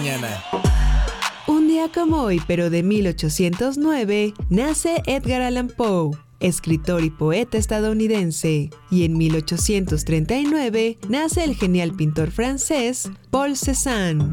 mañana. Un día como hoy, pero de 1809, nace Edgar Allan Poe, escritor y poeta estadounidense, y en 1839 nace el genial pintor francés Paul Cézanne.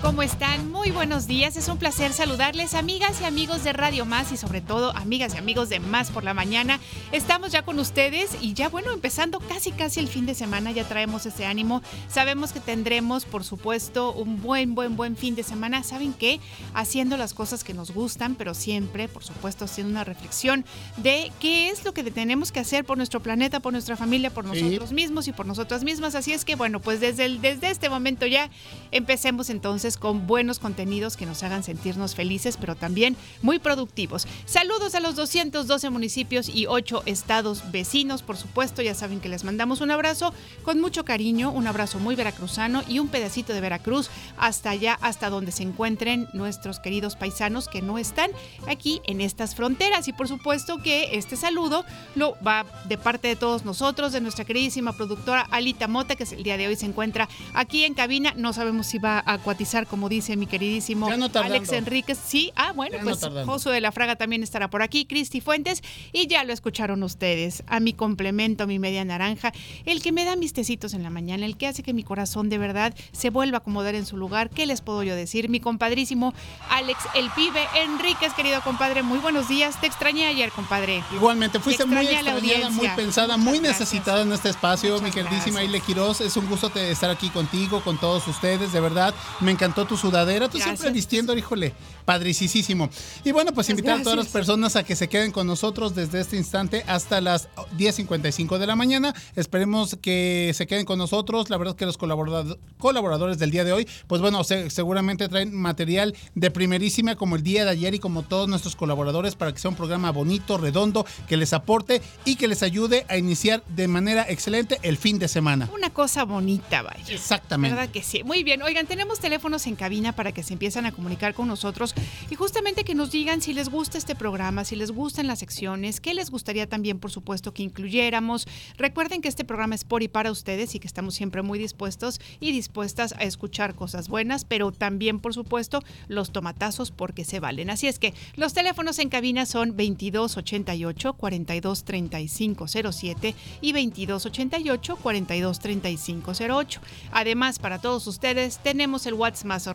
¿Cómo están? Muy buenos días. Es un placer saludarles, amigas y amigos de Radio Más y sobre todo amigas y amigos de Más por la mañana. Estamos ya con ustedes y ya bueno, empezando casi casi el fin de semana, ya traemos ese ánimo. Sabemos que tendremos, por supuesto, un buen, buen, buen fin de semana. ¿Saben qué? Haciendo las cosas que nos gustan, pero siempre, por supuesto, haciendo una reflexión de qué es lo que tenemos que hacer por nuestro planeta, por nuestra familia, por nosotros mismos y por nosotras mismas. Así es que bueno, pues desde, el, desde este momento ya empecemos entonces con buenos contenidos que nos hagan sentirnos felices, pero también muy productivos. Saludos a los 212 municipios y 8 estados vecinos, por supuesto, ya saben que les mandamos un abrazo con mucho cariño, un abrazo muy veracruzano y un pedacito de Veracruz hasta allá, hasta donde se encuentren nuestros queridos paisanos que no están aquí en estas fronteras. Y por supuesto que este saludo lo va de parte de todos nosotros, de nuestra queridísima productora Alita Mota, que el día de hoy se encuentra aquí en cabina. No sabemos si va a acuatizar como dice mi queridísimo Alex Enríquez. Sí, ah, bueno, pues Josué de la Fraga también estará por aquí, Cristi Fuentes, y ya lo escucharon ustedes. A mi complemento, mi media naranja, el que me da mis tecitos en la mañana, el que hace que mi corazón de verdad se vuelva a acomodar en su lugar. ¿Qué les puedo yo decir? Mi compadrísimo Alex el Pibe Enríquez, querido compadre, muy buenos días. Te extrañé ayer, compadre. Igualmente, fuiste muy extrañada, muy pensada, muy necesitada en este espacio, mi queridísima Ile Quiroz. Es un gusto estar aquí contigo, con todos ustedes, de verdad. Me encantó tu sudadera, siempre vistiendo, híjole, padricísimo. Y bueno, pues invitar a todas las personas a que se queden con nosotros desde este instante hasta las 10.55 de la mañana. Esperemos que se queden con nosotros. La verdad es que los colaboradores del día de hoy, pues bueno, seguramente traen material de primerísima como el día de ayer y como todos nuestros colaboradores para que sea un programa bonito, redondo, que les aporte y que les ayude a iniciar de manera excelente el fin de semana. Una cosa bonita, vaya. Exactamente. ¿Verdad que sí? Muy bien. Oigan, tenemos teléfonos en cabina para que se empiecen a comunicar con nosotros y justamente que nos digan si les gusta este programa, si les gustan las secciones, qué les gustaría también, por supuesto, que incluyéramos. Recuerden que este programa es por y para ustedes y que estamos siempre muy dispuestos y dispuestas a escuchar cosas buenas, pero también, por supuesto, los tomatazos porque se valen. Así es que los teléfonos en cabina son 2288 423507 y 2288 423508. Además, para todos ustedes tenemos el WhatsApp más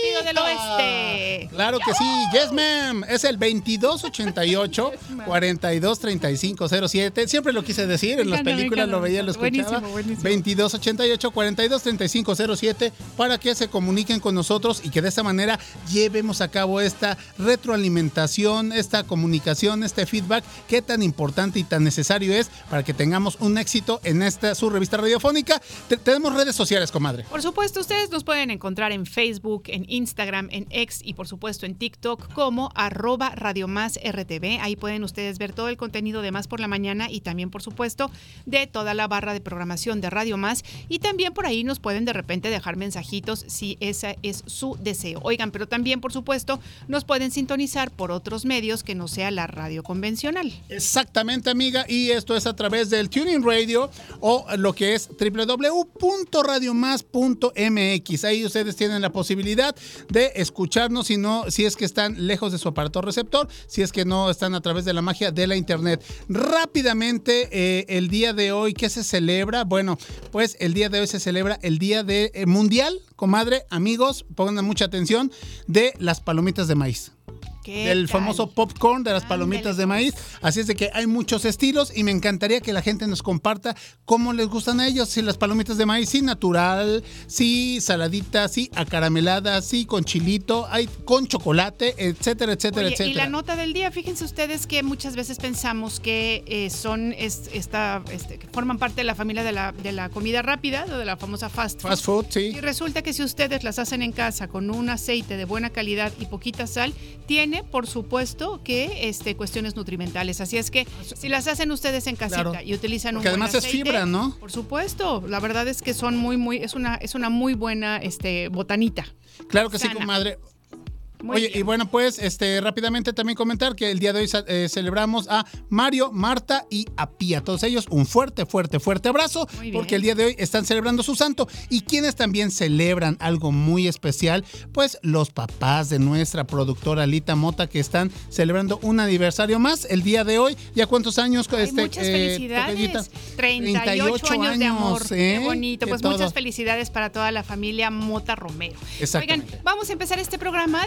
rápido del oeste. Claro que sí, yes ma'am. Es el 2288 423507. Siempre lo quise decir, en las películas lo veía, lo escuchaba. 2288 423507 para que se comuniquen con nosotros y que de esta manera llevemos a cabo esta retroalimentación, esta comunicación, este feedback que tan importante y tan necesario es para que tengamos un éxito en esta su revista radiofónica. tenemos redes sociales, comadre. Por supuesto, ustedes nos pueden encontrar en Facebook, en Instagram, en X y por supuesto en TikTok como arroba Radio Más RTV. Ahí pueden ustedes ver todo el contenido de Más por la Mañana y también por supuesto de toda la barra de programación de Radio Más. Y también por ahí nos pueden de repente dejar mensajitos si ese es su deseo. Oigan, pero también por supuesto nos pueden sintonizar por otros medios que no sea la radio convencional. Exactamente amiga y esto es a través del Tuning Radio o lo que es www.radiomás.mx. Ahí ustedes tienen la posibilidad de escucharnos si no, si es que están lejos de su aparato receptor, si es que no están a través de la magia de la internet. Rápidamente, eh, el día de hoy, ¿qué se celebra? Bueno, pues el día de hoy se celebra el Día de, eh, Mundial, comadre, amigos, pongan mucha atención, de las palomitas de maíz el famoso popcorn de las palomitas de maíz. Así es de que hay muchos estilos y me encantaría que la gente nos comparta cómo les gustan a ellos. Si las palomitas de maíz, sí, natural, sí, saladitas, sí, acarameladas, sí, con chilito, hay con chocolate, etcétera, etcétera, etcétera. Y la nota del día, fíjense ustedes que muchas veces pensamos que eh, son esta, este, que forman parte de la familia de la, de la comida rápida, de la famosa fast food. Fast food, sí. Y resulta que si ustedes las hacen en casa con un aceite de buena calidad y poquita sal, tiene por supuesto, que este, cuestiones nutrimentales. Así es que si las hacen ustedes en casita y utilizan un que además es fibra, ¿no? Por supuesto, la verdad es que son muy, muy, es una, es una muy buena este, botanita. Claro que sí, comadre. Oye, y bueno, pues este rápidamente también comentar que el día de hoy eh, celebramos a Mario, Marta y a Pía. Todos ellos un fuerte, fuerte, fuerte abrazo porque el día de hoy están celebrando su santo. Y quienes también celebran algo muy especial, pues los papás de nuestra productora Lita Mota que están celebrando un aniversario más el día de hoy. ¿Ya cuántos años? este, muchas eh, felicidades. 38, años, de amor. Qué ¿eh? bonito. Pues muchas felicidades para toda la familia Mota Romero. Oigan, vamos a empezar este programa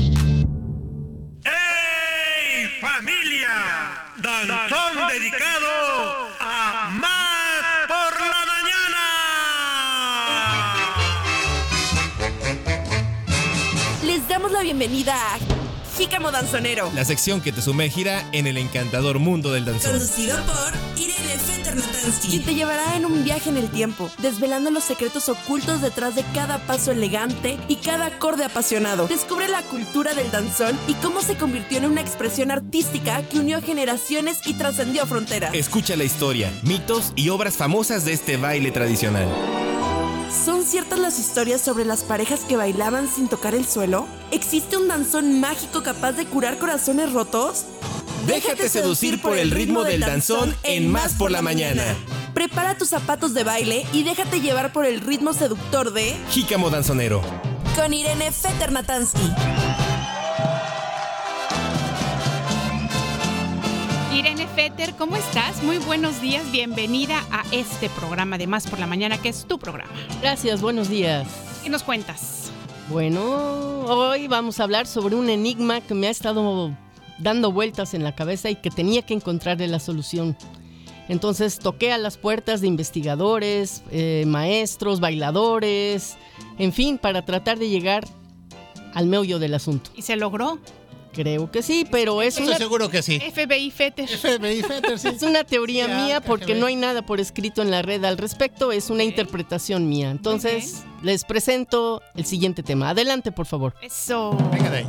¡Ey, familia! Danzón dedicado a Más por la mañana. Les damos la bienvenida a Jícamo Danzonero. La sección que te sumergirá en el encantador mundo del danzón. Conducido por Irene Y te llevará en un viaje en el tiempo, desvelando los secretos ocultos detrás de cada paso elegante y cada acorde apasionado. Descubre la cultura del danzón y cómo se convirtió en una expresión artística que unió generaciones y trascendió fronteras. Escucha la historia, mitos y obras famosas de este baile tradicional. ¿Son ciertas las historias sobre las parejas que bailaban sin tocar el suelo? ¿Existe un danzón mágico capaz de curar corazones rotos? Déjate seducir por el ritmo del danzón en Más por la Mañana. Prepara tus zapatos de baile y déjate llevar por el ritmo seductor de Jícamo Danzonero. Con Irene Feternatansky. Irene Fetter, ¿cómo estás? Muy buenos días, bienvenida a este programa de Más por la Mañana, que es tu programa. Gracias, buenos días. ¿Qué nos cuentas? Bueno, hoy vamos a hablar sobre un enigma que me ha estado dando vueltas en la cabeza y que tenía que encontrarle la solución. Entonces toqué a las puertas de investigadores, eh, maestros, bailadores, en fin, para tratar de llegar al meollo del asunto. ¿Y se logró? Creo que sí, pero es Estoy seguro que sí. FBI Fetter. FBI Fetter, sí. Es una teoría mía porque no hay nada por escrito en la red al respecto, es una interpretación mía. Entonces, les presento el siguiente tema. Adelante, por favor. Eso. Venga de ahí.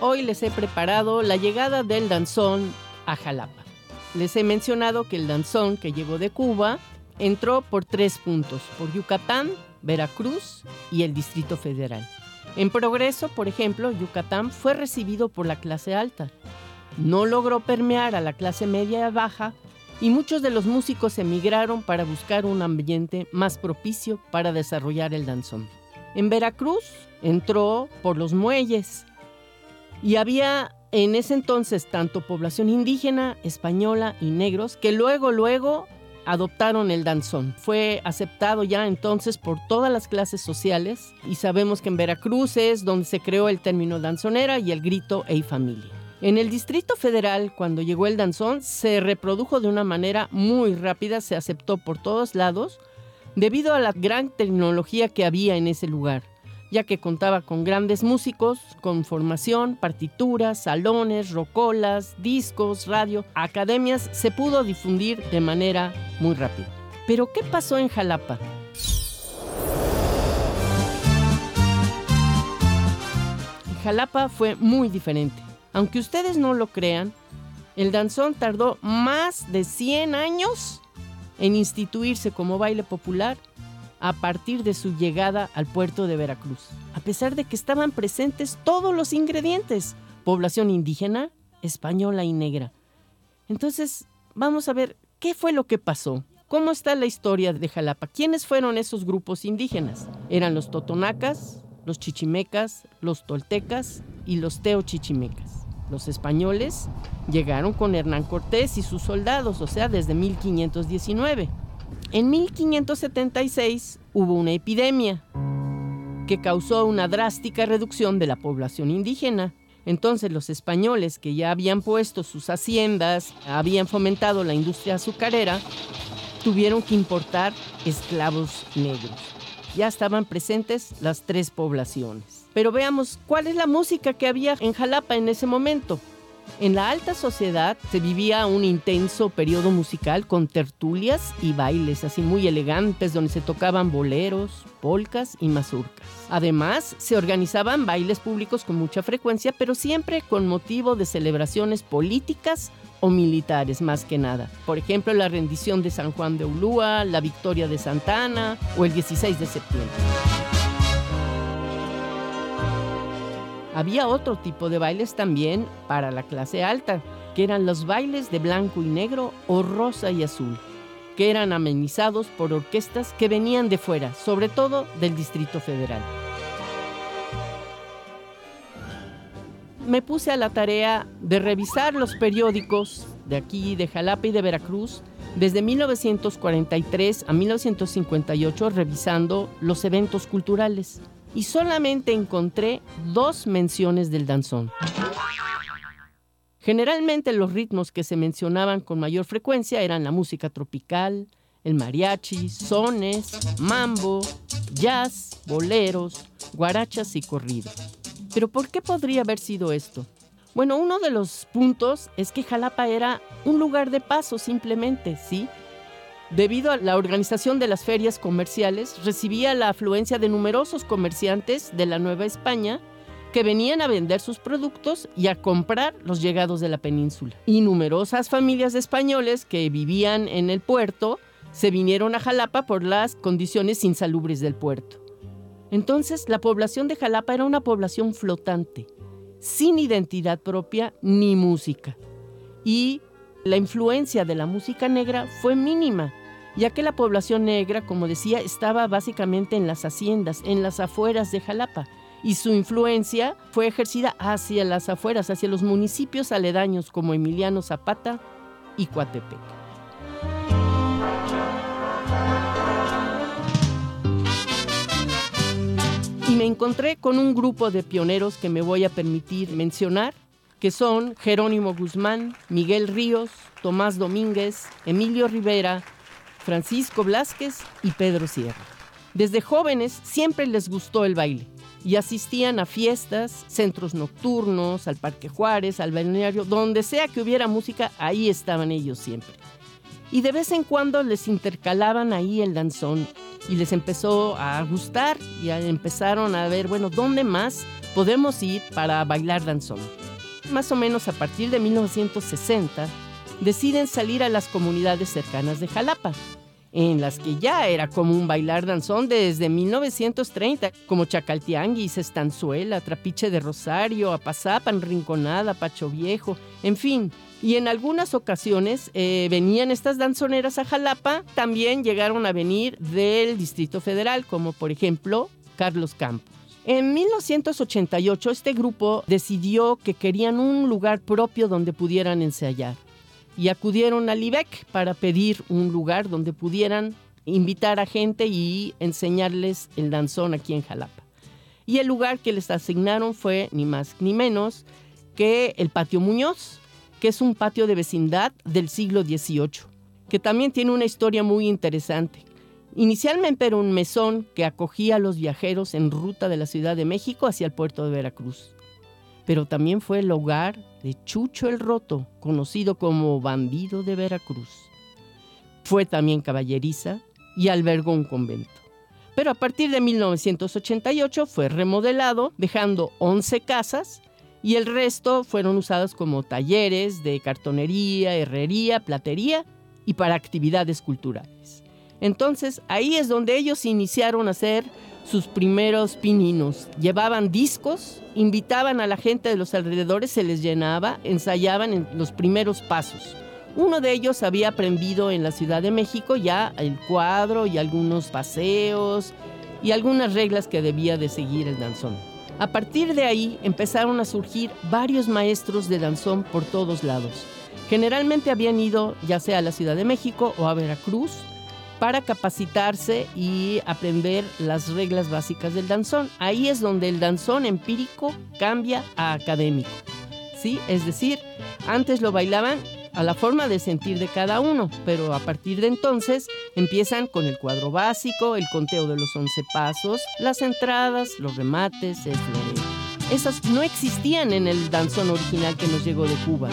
Hoy les he preparado la llegada del danzón a Jalapa. Les he mencionado que el danzón que llegó de Cuba entró por tres puntos, por Yucatán, Veracruz y el Distrito Federal. En progreso, por ejemplo, Yucatán fue recibido por la clase alta. No logró permear a la clase media y baja y muchos de los músicos emigraron para buscar un ambiente más propicio para desarrollar el danzón. En Veracruz entró por los muelles y había en ese entonces tanto población indígena, española y negros que luego, luego adoptaron el danzón. Fue aceptado ya entonces por todas las clases sociales y sabemos que en Veracruz es donde se creó el término danzonera y el grito Ey familia. En el Distrito Federal, cuando llegó el danzón, se reprodujo de una manera muy rápida, se aceptó por todos lados, debido a la gran tecnología que había en ese lugar ya que contaba con grandes músicos, con formación, partituras, salones, rocolas, discos, radio, academias, se pudo difundir de manera muy rápida. Pero ¿qué pasó en Jalapa? Jalapa fue muy diferente. Aunque ustedes no lo crean, el danzón tardó más de 100 años en instituirse como baile popular a partir de su llegada al puerto de Veracruz, a pesar de que estaban presentes todos los ingredientes, población indígena, española y negra. Entonces, vamos a ver qué fue lo que pasó. ¿Cómo está la historia de Jalapa? ¿Quiénes fueron esos grupos indígenas? Eran los totonacas, los chichimecas, los toltecas y los teochichimecas. Los españoles llegaron con Hernán Cortés y sus soldados, o sea, desde 1519. En 1576 hubo una epidemia que causó una drástica reducción de la población indígena. Entonces los españoles que ya habían puesto sus haciendas, habían fomentado la industria azucarera, tuvieron que importar esclavos negros. Ya estaban presentes las tres poblaciones. Pero veamos cuál es la música que había en Jalapa en ese momento. En la alta sociedad se vivía un intenso periodo musical con tertulias y bailes así muy elegantes donde se tocaban boleros, polcas y mazurcas. Además, se organizaban bailes públicos con mucha frecuencia, pero siempre con motivo de celebraciones políticas o militares más que nada. Por ejemplo, la rendición de San Juan de Ulúa, la victoria de Santa Ana o el 16 de septiembre. Había otro tipo de bailes también para la clase alta, que eran los bailes de blanco y negro o rosa y azul, que eran amenizados por orquestas que venían de fuera, sobre todo del Distrito Federal. Me puse a la tarea de revisar los periódicos de aquí, de Jalapa y de Veracruz, desde 1943 a 1958, revisando los eventos culturales y solamente encontré dos menciones del danzón. Generalmente los ritmos que se mencionaban con mayor frecuencia eran la música tropical, el mariachi, sones, mambo, jazz, boleros, guarachas y corridos. Pero ¿por qué podría haber sido esto? Bueno, uno de los puntos es que Jalapa era un lugar de paso simplemente, ¿sí? Debido a la organización de las ferias comerciales, recibía la afluencia de numerosos comerciantes de la Nueva España que venían a vender sus productos y a comprar los llegados de la península. Y numerosas familias de españoles que vivían en el puerto se vinieron a Jalapa por las condiciones insalubres del puerto. Entonces, la población de Jalapa era una población flotante, sin identidad propia ni música. Y la influencia de la música negra fue mínima, ya que la población negra, como decía, estaba básicamente en las haciendas, en las afueras de Jalapa, y su influencia fue ejercida hacia las afueras, hacia los municipios aledaños como Emiliano Zapata y Coatepec. Y me encontré con un grupo de pioneros que me voy a permitir mencionar, que son Jerónimo Guzmán, Miguel Ríos, Tomás Domínguez, Emilio Rivera, Francisco Blázquez y Pedro Sierra. Desde jóvenes siempre les gustó el baile y asistían a fiestas, centros nocturnos, al Parque Juárez, al balneario, donde sea que hubiera música, ahí estaban ellos siempre. Y de vez en cuando les intercalaban ahí el danzón y les empezó a gustar y empezaron a ver, bueno, ¿dónde más podemos ir para bailar danzón? Más o menos a partir de 1960, deciden salir a las comunidades cercanas de Jalapa, en las que ya era común bailar danzón desde 1930, como Chacaltianguis, Estanzuela, Trapiche de Rosario, Apazapan, Rinconada, Pacho Viejo, en fin. Y en algunas ocasiones eh, venían estas danzoneras a Jalapa, también llegaron a venir del Distrito Federal, como por ejemplo Carlos Campos. En 1988 este grupo decidió que querían un lugar propio donde pudieran ensayar y acudieron al IBEC para pedir un lugar donde pudieran invitar a gente y enseñarles el danzón aquí en Jalapa. Y el lugar que les asignaron fue ni más ni menos que el Patio Muñoz, que es un patio de vecindad del siglo XVIII, que también tiene una historia muy interesante. Inicialmente era un mesón que acogía a los viajeros en ruta de la Ciudad de México hacia el puerto de Veracruz. Pero también fue el hogar de Chucho el Roto, conocido como bandido de Veracruz. Fue también caballeriza y albergó un convento. Pero a partir de 1988 fue remodelado, dejando 11 casas y el resto fueron usadas como talleres de cartonería, herrería, platería y para actividades culturales. Entonces ahí es donde ellos iniciaron a hacer sus primeros pininos. Llevaban discos, invitaban a la gente de los alrededores, se les llenaba, ensayaban en los primeros pasos. Uno de ellos había aprendido en la Ciudad de México ya el cuadro y algunos paseos y algunas reglas que debía de seguir el danzón. A partir de ahí empezaron a surgir varios maestros de danzón por todos lados. Generalmente habían ido ya sea a la Ciudad de México o a Veracruz, para capacitarse y aprender las reglas básicas del danzón. Ahí es donde el danzón empírico cambia a académico. ¿Sí? Es decir, antes lo bailaban a la forma de sentir de cada uno, pero a partir de entonces empiezan con el cuadro básico, el conteo de los 11 pasos, las entradas, los remates, el. Esas no existían en el danzón original que nos llegó de Cuba.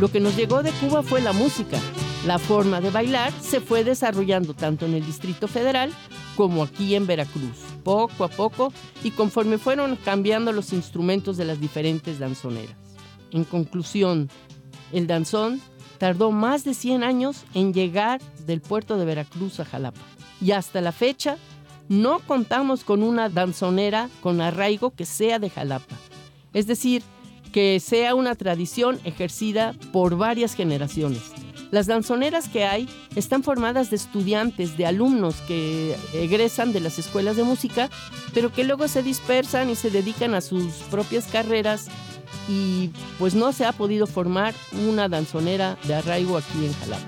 Lo que nos llegó de Cuba fue la música. La forma de bailar se fue desarrollando tanto en el Distrito Federal como aquí en Veracruz, poco a poco y conforme fueron cambiando los instrumentos de las diferentes danzoneras. En conclusión, el danzón tardó más de 100 años en llegar del puerto de Veracruz a Jalapa. Y hasta la fecha no contamos con una danzonera con arraigo que sea de Jalapa. Es decir, que sea una tradición ejercida por varias generaciones. Las danzoneras que hay están formadas de estudiantes, de alumnos que egresan de las escuelas de música, pero que luego se dispersan y se dedican a sus propias carreras y pues no se ha podido formar una danzonera de arraigo aquí en Jalapa.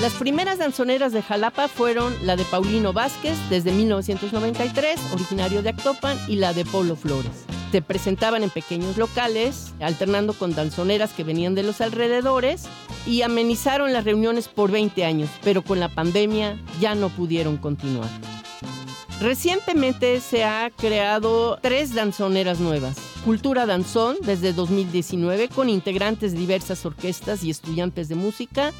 Las primeras danzoneras de Jalapa fueron la de Paulino Vázquez desde 1993, originario de Actopan, y la de Polo Flores. Se presentaban en pequeños locales, alternando con danzoneras que venían de los alrededores y amenizaron las reuniones por 20 años, pero con la pandemia ya no pudieron continuar. Recientemente se ha creado tres danzoneras nuevas. Cultura Danzón desde 2019 con integrantes de diversas orquestas y estudiantes de música.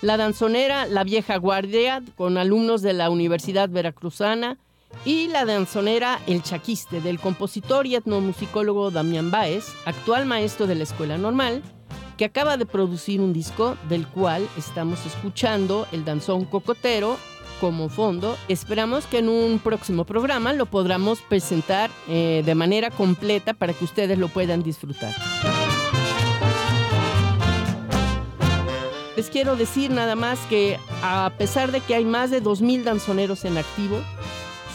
La danzonera La Vieja Guardia con alumnos de la Universidad Veracruzana. Y la danzonera El Chaquiste del compositor y etnomusicólogo Damián Báez, actual maestro de la Escuela Normal, que acaba de producir un disco del cual estamos escuchando el danzón cocotero como fondo. Esperamos que en un próximo programa lo podamos presentar eh, de manera completa para que ustedes lo puedan disfrutar. Les quiero decir nada más que a pesar de que hay más de 2.000 danzoneros en activo,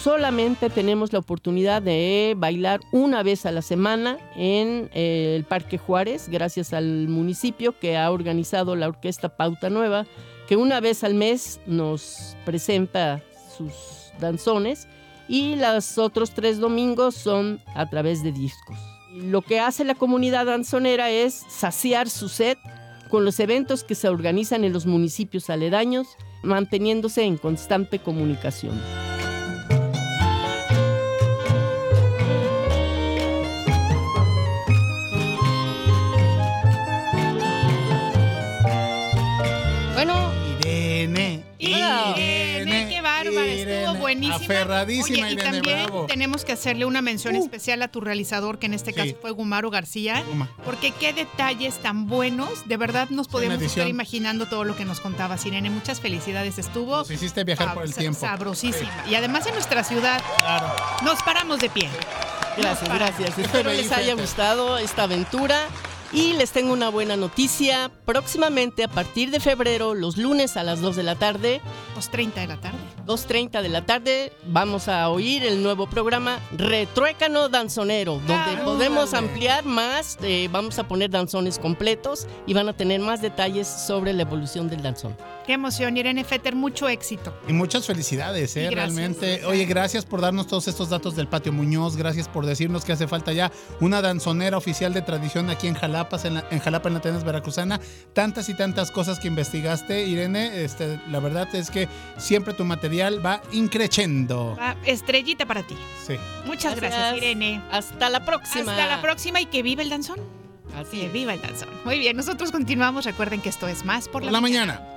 solamente tenemos la oportunidad de bailar una vez a la semana en eh, el Parque Juárez, gracias al municipio que ha organizado la Orquesta Pauta Nueva que una vez al mes nos presenta sus danzones y los otros tres domingos son a través de discos. Lo que hace la comunidad danzonera es saciar su sed con los eventos que se organizan en los municipios aledaños, manteniéndose en constante comunicación. Buenísima. Aferradísima, y también tenemos que hacerle una mención uh. especial a tu realizador, que en este caso fue Gumaro García, porque qué detalles tan buenos. De verdad nos podemos estar imaginando todo lo que nos contaba Sirene. Muchas felicidades, estuvo. Nos hiciste viajar por el tiempo. Sabrosísima. Y además en nuestra ciudad nos paramos de pie. Gracias, gracias. Espero les haya gustado esta aventura. Y les tengo una buena noticia. Próximamente, a partir de febrero, los lunes a las 2 de la tarde. 2.30 de la tarde. 2.30 de la tarde, vamos a oír el nuevo programa Retruécano Danzonero, donde podemos ampliar más. Eh, vamos a poner danzones completos y van a tener más detalles sobre la evolución del danzón. Qué emoción, Irene Fetter, mucho éxito. Y muchas felicidades, ¿eh? Realmente. Oye, gracias por darnos todos estos datos del Patio Muñoz, gracias por decirnos que hace falta ya una danzonera oficial de tradición aquí en Jalapa, en, en Jalapa, en la Tenas Veracruzana. Tantas y tantas cosas que investigaste, Irene. Este, la verdad es que siempre tu material va increciendo. estrellita para ti. Sí. Muchas gracias, Irene. Hasta la próxima. Hasta la próxima y que viva el danzón. Así que viva el danzón. Muy bien, nosotros continuamos. Recuerden que esto es más por la, la mañana.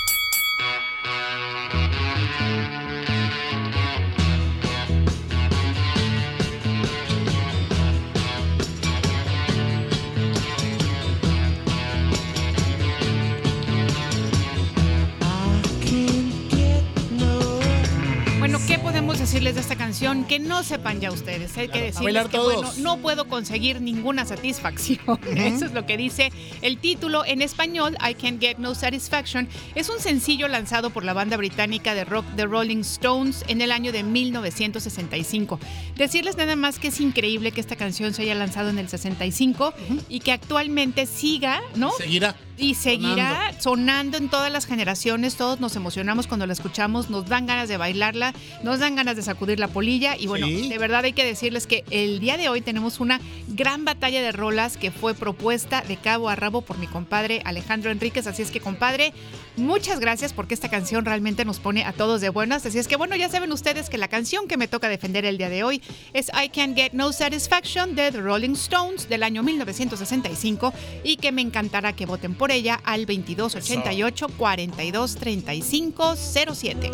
Que no sepan ya ustedes. Hay que decirles que bueno, no puedo conseguir ninguna satisfacción. Eso es lo que dice el título en español, I Can't Get No Satisfaction. Es un sencillo lanzado por la banda británica de rock The Rolling Stones en el año de 1965. Decirles nada más que es increíble que esta canción se haya lanzado en el 65 y que actualmente siga, ¿no? Seguirá. Y seguirá sonando. en todas las generaciones. Todos nos emocionamos cuando la escuchamos, nos dan ganas de bailarla, nos dan ganas de sacudir la polilla. Y bueno, Sí. de verdad hay que decirles que el día de hoy tenemos una gran batalla de rolas que fue propuesta de cabo a rabo por mi compadre Alejandro Enríquez. Así es que, compadre, muchas gracias porque esta canción realmente nos pone a todos de buenas. Así es que, bueno, ya saben ustedes que la canción que me toca defender el día de hoy es I Can't Get No Satisfaction de The Rolling Stones del año 1965 y que me encantará que voten por ella al 2288 4235 07.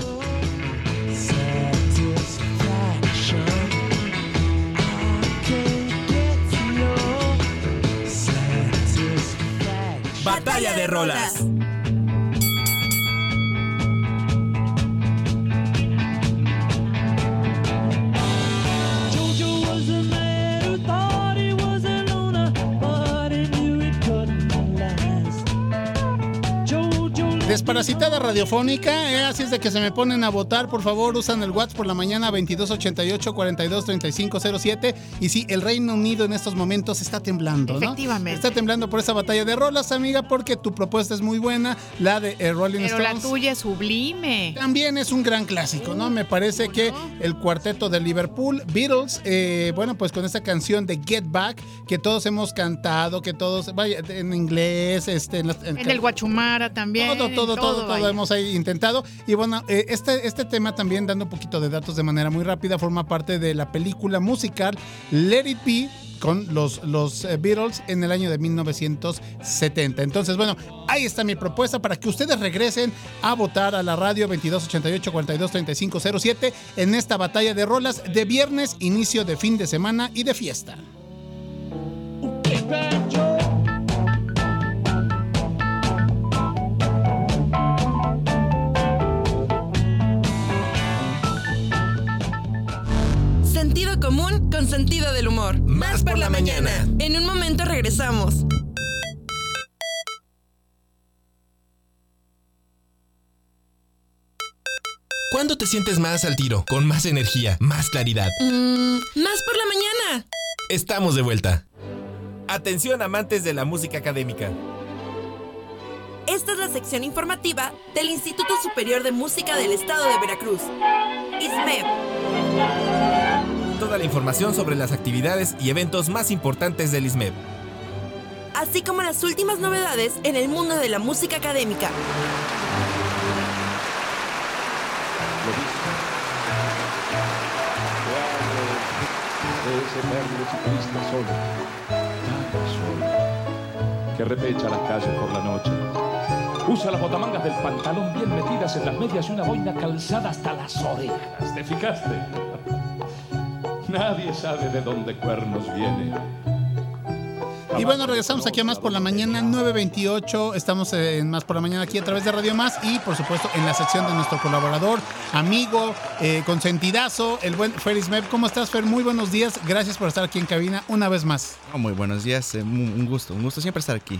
Batalla de rolas. Desparasitada radiofónica, ¿eh? así es de que se me ponen a votar, por favor, usan el WhatsApp por la mañana 2288 423507 y sí, el Reino Unido en estos momentos está temblando, ¿no? Efectivamente. Está temblando por esa batalla de rolas, amiga, porque tu propuesta es muy buena, la de eh, Rolling Pero la Stones. tuya es sublime. También es un gran clásico, ¿no? Me parece que el cuarteto de Liverpool, Beatles, eh, bueno, pues con esta canción de Get Back, que todos hemos cantado, que todos, vaya, en inglés, este, en, las- en- En el Guachumara también. todo, en todo, todo, todo, hemos ahí intentado. Y bueno, eh, este, este tema también, dando un poquito de datos de manera muy rápida, forma parte de la película musical Let It Be con los, los eh, Beatles en el año de 1970. Entonces, bueno, ahí está mi propuesta para que ustedes regresen a votar a la radio 2288 423507 en esta batalla de rolas de viernes, inicio de fin de semana y de fiesta. Sentido común con sentido del humor. Más por la mañana. En un momento regresamos. ¿Cuándo te sientes más al tiro? Con más energía, más claridad. Mm, más por la mañana. Estamos de vuelta. Atención amantes de la música académica. Esta es la sección informativa del Instituto Superior de Música del Estado de Veracruz. ISMEP. Toda la información sobre las actividades y eventos más importantes del ISMEP. así como las últimas novedades en el mundo de la música académica. que repecha las calles por la noche. Usa las botamangas del pantalón bien metidas en las medias y una boina calzada hasta las orejas. ¿Te fijaste? Nadie sabe de dónde cuernos viene. Y bueno, regresamos aquí a Más por la Mañana, 9.28. Estamos en Más por la Mañana aquí a través de Radio Más y, por supuesto, en la sección de nuestro colaborador, amigo, eh, consentidazo, el buen Feris Mep. ¿Cómo estás, Fer? Muy buenos días. Gracias por estar aquí en cabina una vez más. Oh, muy buenos días, eh, un gusto, un gusto siempre estar aquí.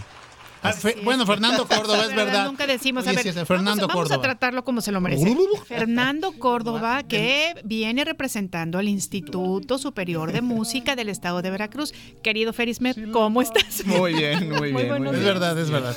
Ah, Fe- bueno, Fernando Córdoba, es verdad. Nunca decimos, a ver, sí, es Fernando vamos, vamos Córdoba. a tratarlo como se lo merece. Fernando Córdoba, que viene representando al Instituto Superior de Música del Estado de Veracruz. Querido Ferismet, ¿cómo estás? Muy bien, muy bien. muy Es bien. verdad, es verdad.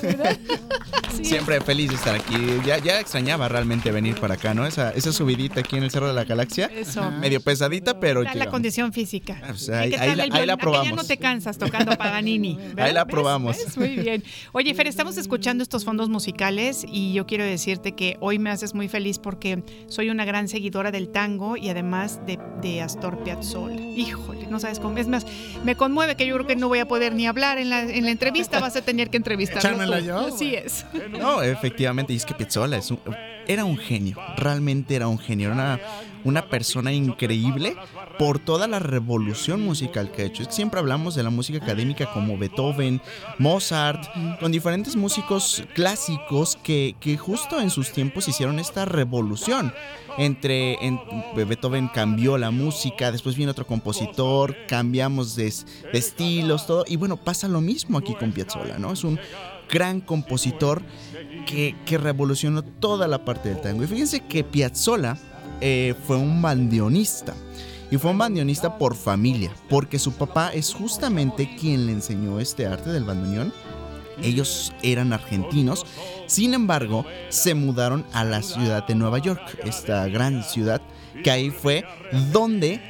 Siempre feliz de estar aquí. Ya, ya extrañaba realmente venir para acá, ¿no? Esa, esa subidita aquí en el Cerro de la Galaxia. Eso. Medio pesadita, pero la llegamos. condición física. Ah, pues ahí- ¿Y qué ahí la- ahí la probamos. Ya no te cansas tocando Paganini. ¿verdad? Ahí la ¿Ves? probamos. ¿Ves? Muy bien. Oye, Fer, estamos escuchando estos fondos musicales y yo quiero decirte que hoy me haces muy feliz porque soy una gran seguidora del tango y además de, de Astor Piazzolla. Híjole, no sabes cómo. Es más, me conmueve que yo creo que no voy a poder ni hablar en la, en la entrevista. Vas a tener que entrevistarlo. Tú. yo. Así es. No, efectivamente, y es que Piazzolla es un- era un genio, realmente era un genio, era una, una persona increíble por toda la revolución musical que ha hecho. Siempre hablamos de la música académica como Beethoven, Mozart, con diferentes músicos clásicos que, que justo en sus tiempos hicieron esta revolución. Entre en- Beethoven cambió la música, después viene otro compositor, cambiamos de, de estilos, todo. Y bueno, pasa lo mismo aquí con Piazzolla, ¿no? Es un gran compositor que, que revolucionó toda la parte del tango. Y fíjense que Piazzolla eh, fue un bandoneonista. Y fue un bandoneonista por familia, porque su papá es justamente quien le enseñó este arte del bandoneón. Ellos eran argentinos, sin embargo, se mudaron a la ciudad de Nueva York, esta gran ciudad, que ahí fue donde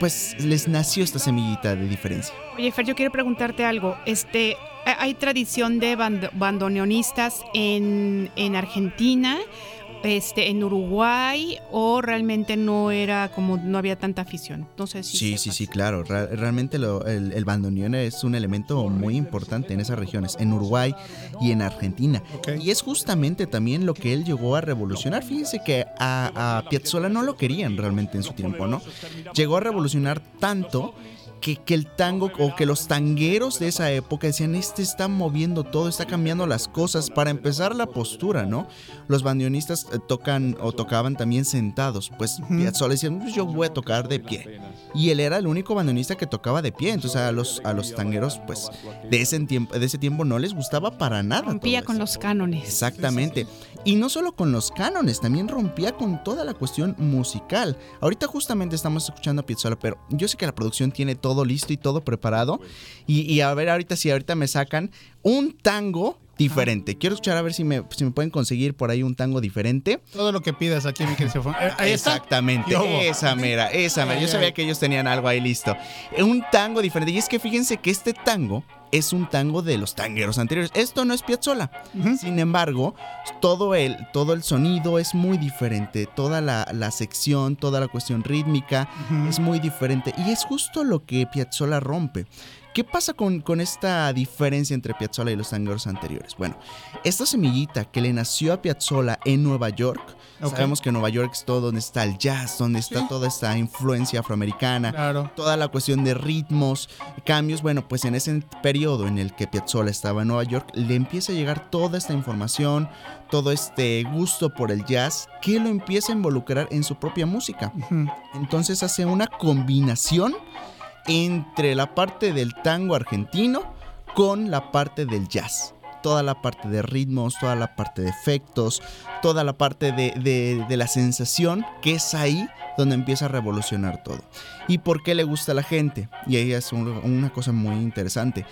pues les nació esta semillita de diferencia. Oye, Fer, yo quiero preguntarte algo. Este, ¿hay tradición de band- bandoneonistas en Argentina, este, en Uruguay, o realmente no era como no había tanta afición? No sé si. Sí, sí, sí, claro. Realmente lo- el, el bandoneón es un elemento muy importante en esas regiones, en Uruguay y en Argentina. Y es justamente también lo que él llegó a revolucionar. Fíjense que a, a Piazzolla no lo querían realmente en su tiempo, ¿no? Llegó a revolucionar tanto que, que el tango o que los tangueros de esa época decían, este está moviendo todo, está cambiando las cosas. Para empezar la postura, ¿no? Los bandoneonistas eh, tocan o tocaban también sentados. Pues Piazzolla decía, "Pues yo voy a tocar de pie. Y él era el único bandoneonista que tocaba de pie. Entonces a los, a los tangueros, pues, de ese tiempo, de ese tiempo no les gustaba para nada. Rompía con los cánones. Exactamente. Y no solo con los cánones, también rompía con toda la cuestión musical. Ahorita justamente estamos escuchando a Piazzolla, pero yo sé que la producción tiene todo listo y todo preparado. Y, y a ver ahorita si ahorita me sacan un tango diferente. Quiero escuchar a ver si me, si me pueden conseguir por ahí un tango diferente. Todo lo que pidas aquí, mi Fon- Eh. Exactamente, esa mera, esa mera. Yo sabía que ellos tenían algo ahí listo. Eh, Un tango diferente. Y es que fíjense que este tango es un tango de los tangueros anteriores. Esto no es Piazzolla. Sin embargo, todo el, todo el sonido es muy diferente. Toda la, la sección, toda la cuestión rítmica es muy diferente. Y es justo lo que Piazzolla rompe. ¿Qué pasa con, con esta diferencia entre Piazzolla y los tangueros anteriores? Bueno, esta semillita que le nació a Piazzolla en Nueva York, Ok. sabemos que Nueva York es todo donde está el jazz, donde está toda esta influencia afroamericana, Claro. toda la cuestión de ritmos, cambios. Bueno, pues en ese periodo en el que Piazzolla estaba en Nueva York, le empieza a llegar toda esta información, todo este gusto por el jazz, que lo empieza a involucrar en su propia música. Entonces hace una combinación entre la parte del tango argentino con la parte del jazz. Toda la parte de ritmos, toda la parte de efectos, toda la parte de, la sensación, que es ahí donde empieza a revolucionar todo. ¿Y por qué le gusta a la gente? Y ahí es un- una cosa muy interesante.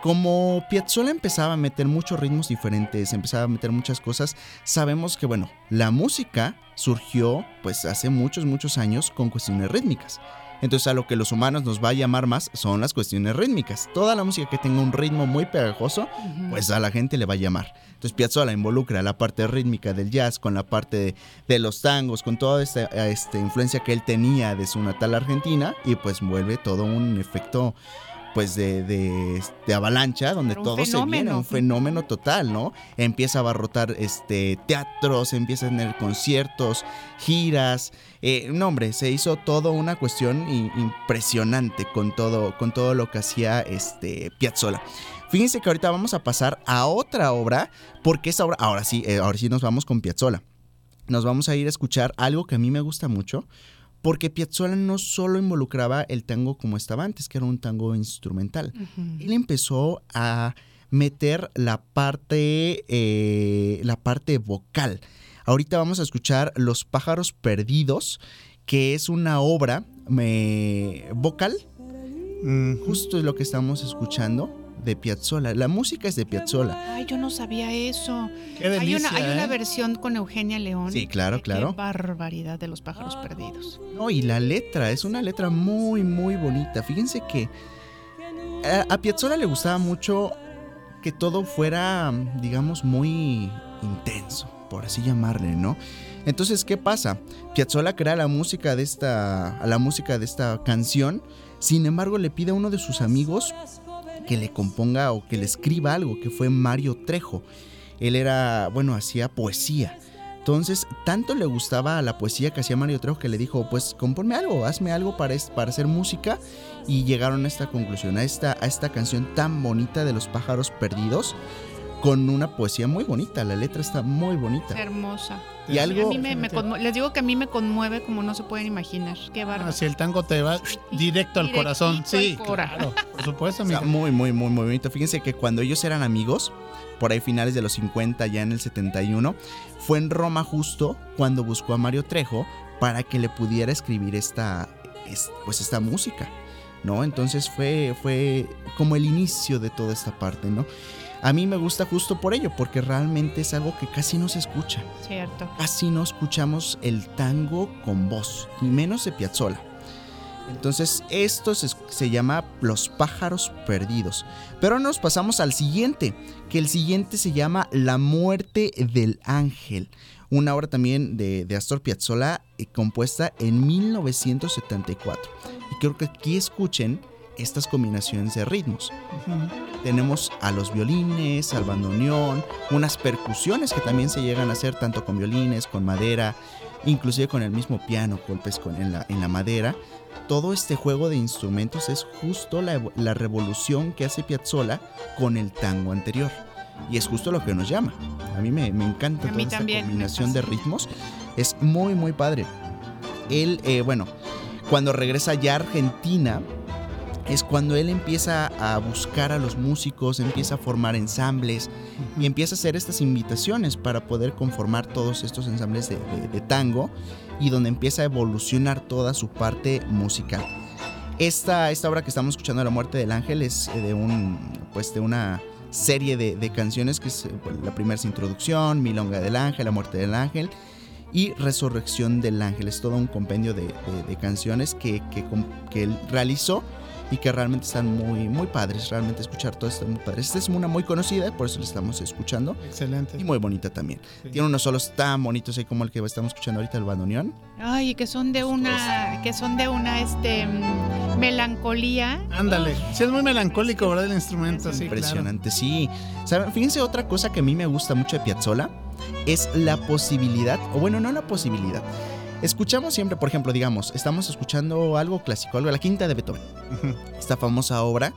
Como Piazzolla empezaba a meter muchos ritmos diferentes, empezaba a meter muchas cosas, sabemos que, bueno, la música surgió pues hace muchos, muchos años con cuestiones rítmicas. Entonces a lo que los humanos nos va a llamar más son las cuestiones rítmicas. Toda la música que tenga un ritmo muy pegajoso, pues a la gente le va a llamar. Entonces Piazzolla involucra la parte rítmica del jazz con la parte de, de los tangos, con toda esta, esta influencia que él tenía de su natal Argentina y pues vuelve todo un efecto pues de, de, de avalancha donde Pero todo se viene, un fenómeno total, ¿no? Empieza a abarrotar este, teatros, empieza a tener conciertos, giras. eh, no, hombre, se hizo todo una cuestión impresionante con todo, con todo lo que hacía este, Piazzolla. Fíjense que ahorita vamos a pasar a otra obra, porque esa obra, ahora sí, eh, ahora sí nos vamos con Piazzolla. Nos vamos a ir a escuchar algo que a mí me gusta mucho, porque Piazzolla no solo involucraba el tango como estaba antes, que era un tango instrumental. Él empezó a meter la parte, eh, la parte vocal. Ahorita vamos a escuchar Los pájaros perdidos, que es una obra me- vocal. Justo es lo que estamos escuchando de Piazzolla. La música es de Piazzolla. Ay, yo no sabía eso. Qué hay una, hay una ¿eh? versión con Eugenia León. Sí, claro, Qué claro. barbaridad de los pájaros perdidos. No, y la letra, es una letra muy, muy bonita. Fíjense que a, a Piazzolla le gustaba mucho que todo fuera, digamos, muy intenso, por así llamarle, ¿no? Entonces, ¿qué pasa? Piazzolla crea la música de esta, la música de esta canción, sin embargo, le pide a uno de sus amigos que le componga o que le escriba algo, que fue Mario Trejo. Él era, bueno, hacía poesía. Entonces, tanto le gustaba la poesía que hacía Mario Trejo que le dijo, pues compónme algo, hazme algo para, para hacer música. Y llegaron a esta conclusión, a esta, a esta canción tan bonita de los pájaros perdidos, con una poesía muy bonita. La letra está muy bonita. Hermosa. Y algo- a mí me- les digo que a mí me conmueve como no se pueden imaginar. Qué bárbaro. Ah, si el tango te va directo al corazón. Sí, al cora. claro, por supuesto, Está amiga. muy, muy, muy, muy bonito. Fíjense que cuando ellos eran amigos, por ahí finales de los 50, ya en el 71, fue en Roma justo cuando buscó a Mario Trejo para que le pudiera escribir esta, es- pues esta música, ¿no? Entonces fue, fue como el inicio de toda esta parte, ¿no? A mí me gusta justo por ello, porque realmente es algo que casi no se escucha. Cierto. Casi no escuchamos el tango con voz, y menos de Piazzolla. Entonces, esto se, se llama Los pájaros perdidos. Pero nos pasamos al siguiente, que el siguiente se llama La muerte del ángel. Una obra también de, de Astor Piazzolla eh, compuesta en 1974. Y creo que aquí escuchen estas combinaciones de ritmos. Tenemos a los violines, al bandoneón, unas percusiones que también se llegan a hacer tanto con violines, con madera, inclusive con el mismo piano, golpes con, en, la, en la madera. Todo este juego de instrumentos es justo la, evo- la revolución que hace Piazzolla con el tango anterior. Y es justo lo que nos llama. A mí me, me encanta toda esta combinación de ritmos. Es muy, muy padre. Él, eh, bueno, cuando regresa ya a Argentina, es cuando él empieza a buscar a los músicos, empieza a formar ensambles y empieza a hacer estas invitaciones para poder conformar todos estos ensambles de, de- de tango y donde empieza a evolucionar toda su parte musical. Esta, esta obra que estamos escuchando, La muerte del ángel, es eh, de un pues de una serie de, de canciones que es eh, la primera es introducción, Milonga del ángel, La muerte del ángel y Resurrección del ángel. Es todo un compendio de, de- de canciones que, que, que él realizó y que realmente están muy, muy padres. Realmente escuchar todo está muy padre. Esta es una muy conocida, por eso la estamos escuchando. Excelente. Y muy bonita también. Tiene unos solos tan bonitos ahí como el que estamos escuchando ahorita, el bandoneón. Ay, que son de una, que son de una, este, melancolía. Ándale. Sí, es muy melancólico, ¿verdad? El instrumento, sí. Impresionante, sí. ¿Saben? Fíjense otra cosa que a mí me gusta mucho de Piazzolla es la posibilidad, o bueno, no la posibilidad. Escuchamos siempre, por ejemplo, digamos, estamos escuchando algo clásico, algo de la quinta de Beethoven, esta famosa obra,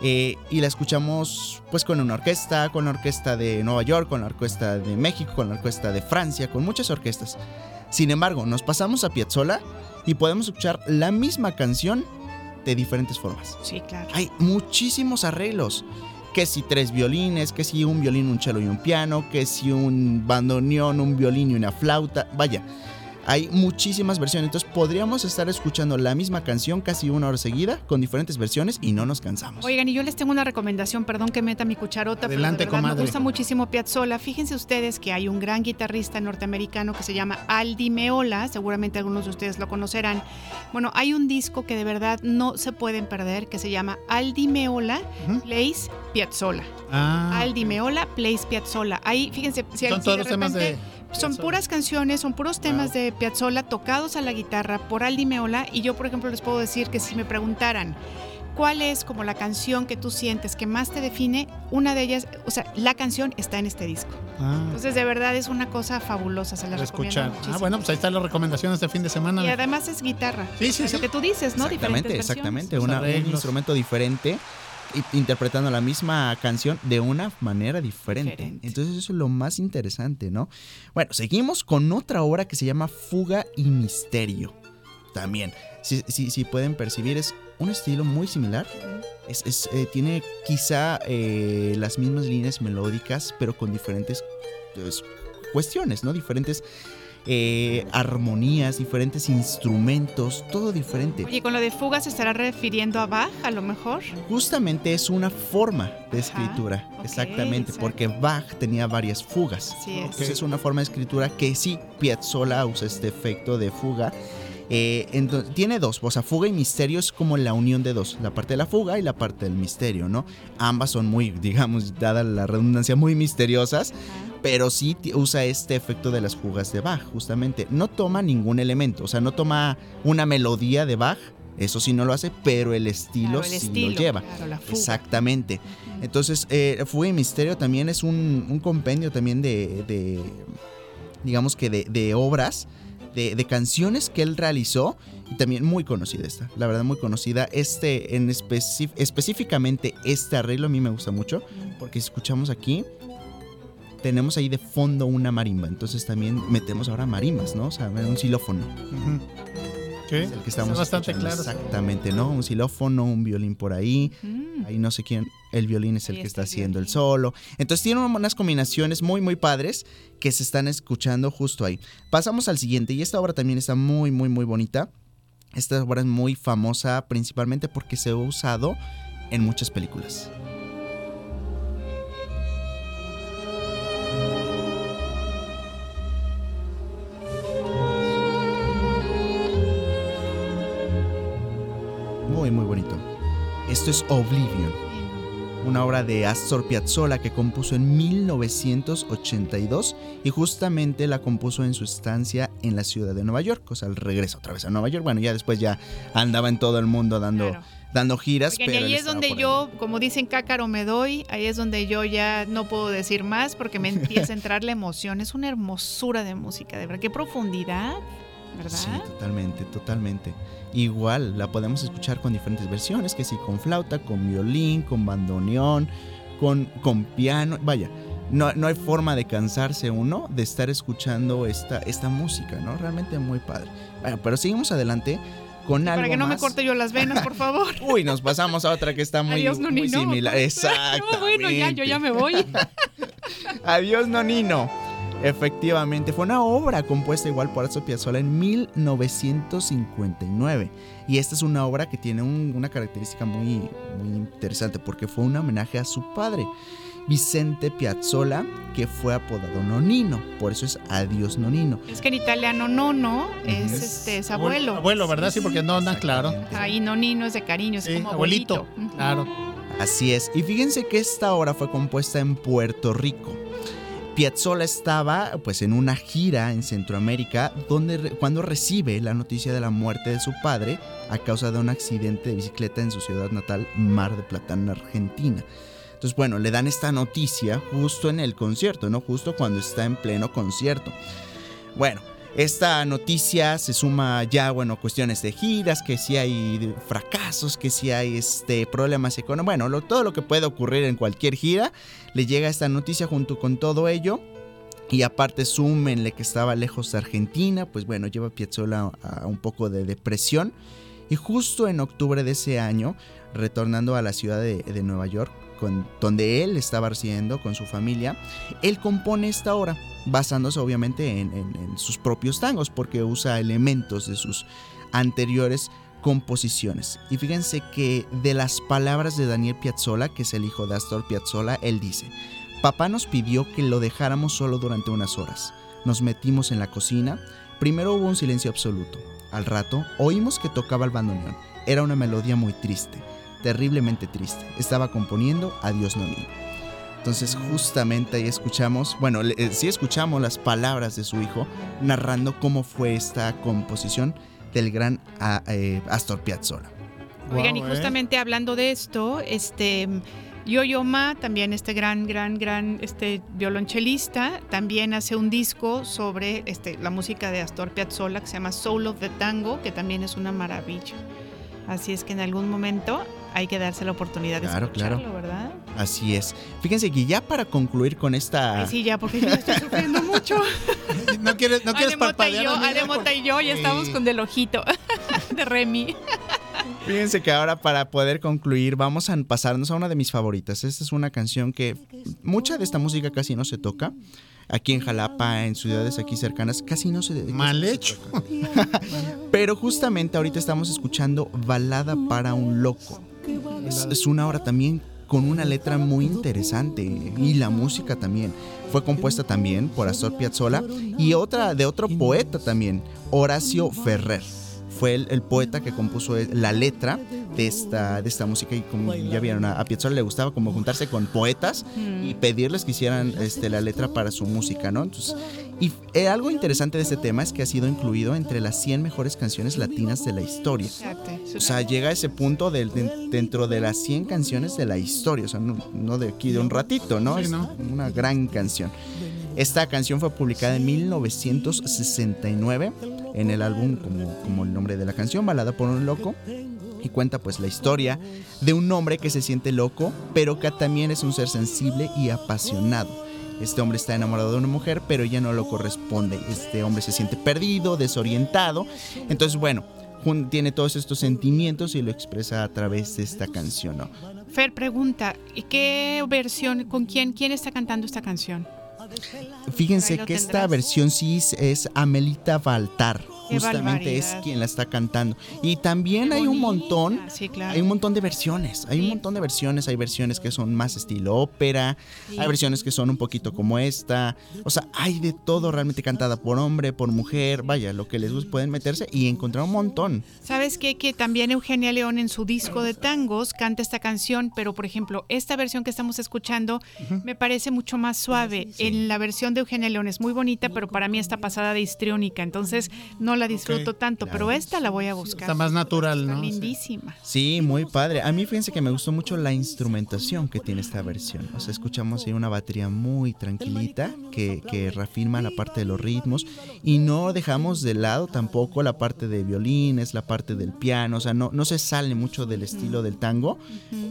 eh, y la escuchamos pues con una orquesta, con la orquesta de Nueva York, con la orquesta de México, con la orquesta de Francia, con muchas orquestas. Sin embargo, nos pasamos a Piazzolla y podemos escuchar la misma canción de diferentes formas. Sí, claro. Hay muchísimos arreglos. Que si tres violines, que si un violín, un cello y un piano, que si un bandoneón, un violín y una flauta. Vaya, hay muchísimas versiones. Entonces podríamos estar escuchando la misma canción casi una hora seguida con diferentes versiones y no nos cansamos. Oigan, y yo les tengo una recomendación, perdón que meta mi cucharota, Adelante, pero de verdad me gusta muchísimo Piazzolla. Fíjense ustedes que hay un gran guitarrista norteamericano que se llama Aldi Meola, seguramente algunos de ustedes lo conocerán. Bueno, hay un disco que de verdad no se pueden perder que se llama Aldi Meola Plays Piazzolla. Ah, Aldi Meola Plays Piazzolla. Ahí, fíjense, si, Son si todos de los temas repente- de Son puras canciones, son puros temas de Piazzolla tocados a la guitarra por Aldi Meola y yo, por ejemplo, les puedo decir que si me preguntaran cuál es como la canción que tú sientes que más te define, una de ellas, o sea, la canción está en este disco. Ah, Entonces, de verdad es una cosa fabulosa, se la escuchar. muchísimo. Ah, bueno, pues ahí están las recomendaciones de fin de semana. Y además es guitarra. Sí, sí, Es Lo que tú dices, ¿no? Exactamente, Diferentes exactamente. Una- un instrumento diferente interpretando la misma canción de una manera diferente. Diferente. Entonces eso es lo más interesante, ¿no? Bueno, seguimos con otra obra que se llama Fuga y Misterio. También, si, si- si pueden percibir, es un estilo muy similar. Es, es, eh, tiene quizá eh, las mismas líneas melódicas, pero con diferentes pues, cuestiones, ¿no? Diferentes eh, armonías, diferentes instrumentos, todo diferente. Oye, con lo de fuga se estará refiriendo a Bach, a lo mejor. Justamente es una forma de escritura, exactamente, exacto. porque Bach tenía varias fugas. Así es. Entonces es una forma de escritura que sí, Piazzolla usa este efecto de fuga. Eh, ento- tiene dos, o sea, fuga y misterio es como la unión de dos, la parte de la fuga y la parte del misterio, ¿no? Ambas son muy, digamos, dada la redundancia, muy misteriosas, pero sí usa este efecto de las fugas de Bach, justamente. No toma ningún elemento, o sea, no toma una melodía de Bach, eso sí no lo hace, pero el estilo Claro, el sí estilo, lo lleva. claro, la fuga. Exactamente. Entonces, eh, Fuga y Misterio también es un, un compendio también de, de, digamos que de, de obras, de, de canciones que él realizó y también muy conocida esta, la verdad muy conocida. Este, en específicamente este arreglo a mí me gusta mucho porque si escuchamos aquí, tenemos ahí de fondo una marimba, entonces también metemos ahora marimbas, ¿no? O sea, un xilófono. Ujú. Sí, Es el que estamos está bastante claro. Exactamente, ¿no? Un xilófono, un violín por ahí. Mm. Ahí no sé quién, el violín es el que está haciendo el solo. Entonces tiene unas combinaciones muy, muy padres que se están escuchando justo ahí. Pasamos al siguiente y esta obra también está muy, muy, muy bonita. Esta obra es muy famosa principalmente porque se ha usado en muchas películas. Muy, muy bonito. Esto es Oblivion, una obra de Astor Piazzolla que compuso en 1982 y justamente la compuso en su estancia en la ciudad de Nueva York, o sea, el regreso otra vez a Nueva York. Bueno, ya después ya andaba en todo el mundo dando, Claro. dando giras. Y pero ahí es donde yo, como dicen cácaro me doy, ahí es donde yo ya no puedo decir más porque me empieza a entrar la emoción. Es una hermosura de música, de verdad. Qué profundidad, ¿verdad? Sí, totalmente, totalmente. Igual la podemos escuchar con diferentes versiones, que sí, con flauta, con violín, con bandoneón, con, con piano. Vaya, no, no hay forma de cansarse uno de estar escuchando esta, esta música, ¿no? Realmente muy padre. Bueno, pero seguimos adelante con algo Para que no me corte yo las venas, por favor. Uy, nos pasamos a otra que está muy, Adiós, muy similar. Exacto. No, bueno, ya, yo ya me voy. Adiós, Nonino. Efectivamente, fue una obra compuesta igual por Astor Piazzolla en 1959. Y esta es una obra que tiene un- una característica muy, muy interesante porque fue un homenaje a su padre, Vicente Piazzolla, que fue apodado Nonino. Por eso es Adiós, Nonino. Es que en italiano no, no, es este, es abuelo. Abuelo, ¿verdad? Sí, porque no, no, claro. Ahí nonino es de cariño, es Sí, como abuelito. abuelito. Claro. Así es. Y fíjense que esta obra fue compuesta en Puerto Rico. Piazzolla estaba pues en una gira en Centroamérica donde cuando recibe la noticia de la muerte de su padre a causa de un accidente de bicicleta en su ciudad natal Mar de Plata en Argentina. Entonces bueno, le dan esta noticia justo en el concierto, ¿no? Justo cuando está en pleno concierto. Bueno, esta noticia se suma ya, bueno, cuestiones de giras, que si hay fracasos, que si hay este, problemas económicos, bueno, lo- todo lo que puede ocurrir en cualquier gira, le llega esta noticia junto con todo ello. Y aparte súmenle que estaba lejos de Argentina, pues bueno, lleva a Piazzolla a, un poco de depresión. Y justo en octubre de ese año, retornando a la ciudad de Nueva York, donde él estaba residiendo con su familia, él compone esta obra, basándose obviamente en, en- en sus propios tangos, porque usa elementos de sus anteriores composiciones. Y fíjense que de las palabras de Daniel Piazzolla, que es el hijo de Astor Piazzolla, él dice, Papá nos pidió que lo dejáramos solo durante unas horas. Nos metimos en la cocina. Primero hubo un silencio absoluto. Al rato oímos que tocaba el bandoneón. Era una melodía muy triste, terriblemente triste. Estaba componiendo Adiós Nonino. Entonces justamente ahí escuchamos, bueno, eh, sí escuchamos las palabras de su hijo narrando cómo fue esta composición del gran ah, eh, Astor Piazzolla. Oigan, y ¿eh? justamente hablando de esto, este Yo-Yo Ma, también este gran, gran, gran este violonchelista, también hace un disco sobre este, la música de Astor Piazzolla que se llama Soul of the Tango, que también es una maravilla. Así es que en algún momento hay que darse la oportunidad de Claro, claro. escucharlo, ¿verdad? Así es. Fíjense que ya para concluir con esta... Ay, sí, ya, porque yo estoy sufriendo mucho. No quieres, no quieres Mota y parpadear. yo? Ale Mota y yo ya Sí. estamos con del ojito de Remy. Fíjense que ahora para poder concluir vamos a pasarnos a una de mis favoritas. Esta es una canción que mucha de esta música casi no se toca. Aquí en Jalapa, en ciudades aquí cercanas, casi no se... Mal hecho. Pero justamente ahorita estamos escuchando Balada para un Loco. Es, es una obra también con una letra muy interesante y la música también. Fue compuesta también por Astor Piazzolla y otra de otro poeta también, Horacio Ferrer. Fue el, el poeta que compuso la letra de esta, de esta música y como ya vieron, a, a Piazzolla le gustaba como juntarse con poetas y pedirles que hicieran este, la letra para su música, ¿no? Entonces, y eh, algo interesante de este tema es que ha sido incluido entre las 100 mejores canciones latinas de la historia. O sea, llega a ese punto del- de- dentro de las 100 canciones de la historia. O sea, no, no de aquí de un ratito, ¿no? Sí, es ¿no? una gran canción. Esta canción fue publicada en 1969 en el álbum como, como el nombre de la canción, Balada por un Loco. Y cuenta pues la historia de un hombre que se siente loco, pero que también es un ser sensible y apasionado. Este hombre está enamorado de una mujer, pero ella no lo corresponde. Este hombre se siente perdido, desorientado. Entonces, bueno, tiene todos estos sentimientos y lo expresa a través de esta canción, ¿no? Fer pregunta, ¿y qué versión, con quién, quién está cantando esta canción? Fíjense que esta versión sí es Amelita Baltar. Justamente es quien la está cantando. Y también hay un montón, Sí, claro. hay un montón de versiones. Hay un montón de versiones. Hay versiones que son más estilo ópera. Sí. Hay versiones que son un poquito como esta. O sea, hay de todo realmente cantada por hombre, por mujer. Vaya, lo que les guste pueden meterse y encontrar un montón. ¿Sabes qué? Que también Eugenia León en su disco de tangos canta esta canción, pero por ejemplo, esta versión que estamos escuchando me parece mucho más suave. En la versión de Eugenia León es muy bonita, pero para mí está pasada de histriónica, entonces no la disfruto tanto, pero esta la voy a buscar. Está más natural, Está ¿no? lindísima. Sí, muy padre. A mí fíjense que me gustó mucho la instrumentación que tiene esta versión. O sea, escuchamos ahí una batería muy tranquilita que, que reafirma la parte de los ritmos y no dejamos de lado tampoco la parte de violines, la parte del piano. O sea, no, no se sale mucho del estilo del tango,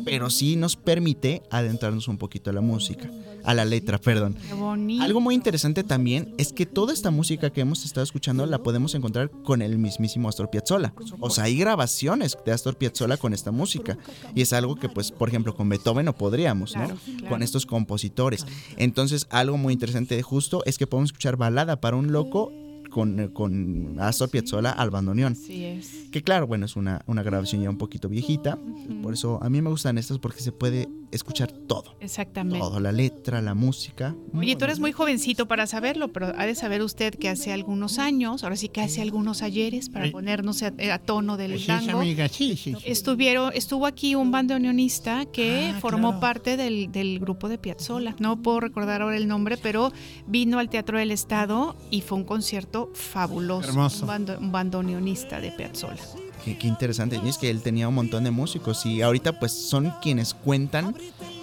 pero sí nos permite adentrarnos un poquito a la música, a la letra, perdón. Qué bonito. Algo muy interesante también es que toda esta música que hemos estado escuchando la podemos encontrar con el mismísimo Astor Piazzolla. O sea, hay grabaciones de Astor Piazzolla con esta música. Y es algo que, pues, por ejemplo, con Beethoven no podríamos, ¿no? Claro, claro. Con estos compositores. Entonces, algo muy interesante de justo es que podemos escuchar Balada para un loco con, con Astor Piazzolla al bandoneón. Así es. Que claro, bueno, es una, una grabación ya un poquito viejita. Por eso a mí me gustan estas porque se puede escuchar todo. Exactamente. Todo, la letra, la música. Oye, tú eres muy jovencito para saberlo, pero ha de saber usted que hace algunos años, ahora sí que hace algunos ayeres, para ponernos a, a tono del Sí, tango, amiga, sí, sí. sí. estuvieron, estuvo aquí un bandoneonista que Ah, formó claro. parte del, del grupo de Piazzolla. No puedo recordar ahora el nombre, pero vino al Teatro del Estado y fue un concierto fabuloso. Hermoso. Un, bando- un bandoneonista de Piazzolla. Qué, qué interesante. Y es que él tenía un montón de músicos y ahorita pues son quienes cuentan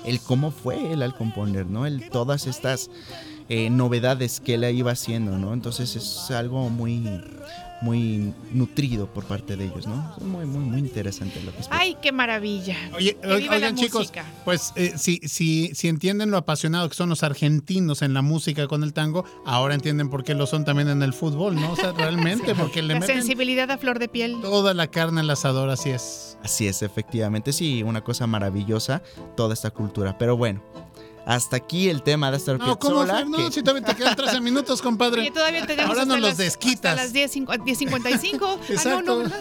el cómo fue él al componer, ¿no? El, todas estas eh, novedades que él iba haciendo, ¿no? Entonces es algo muy, muy nutrido por parte de ellos, ¿no? Es muy, muy, muy interesante lo que es. ¡Ay, qué maravilla! Oye, Que viva la oigan chicos, pues eh, si, si, si entienden lo apasionado que son los argentinos en la música con el tango, ahora entienden por qué lo son también en el fútbol, ¿no? O sea, realmente, porque le La meten sensibilidad a flor de piel. toda la carne al asador, así es. Así es, efectivamente. Sí, una cosa maravillosa toda esta cultura. Pero bueno, hasta aquí el tema de Astor No, ¿cómo Fer? No, que- si todavía te quedan 13 minutos, compadre. Oye, todavía tenemos Ahora nos los desquitas. Hasta las 10, cincu- 10.55. Ah, Exacto. no, no.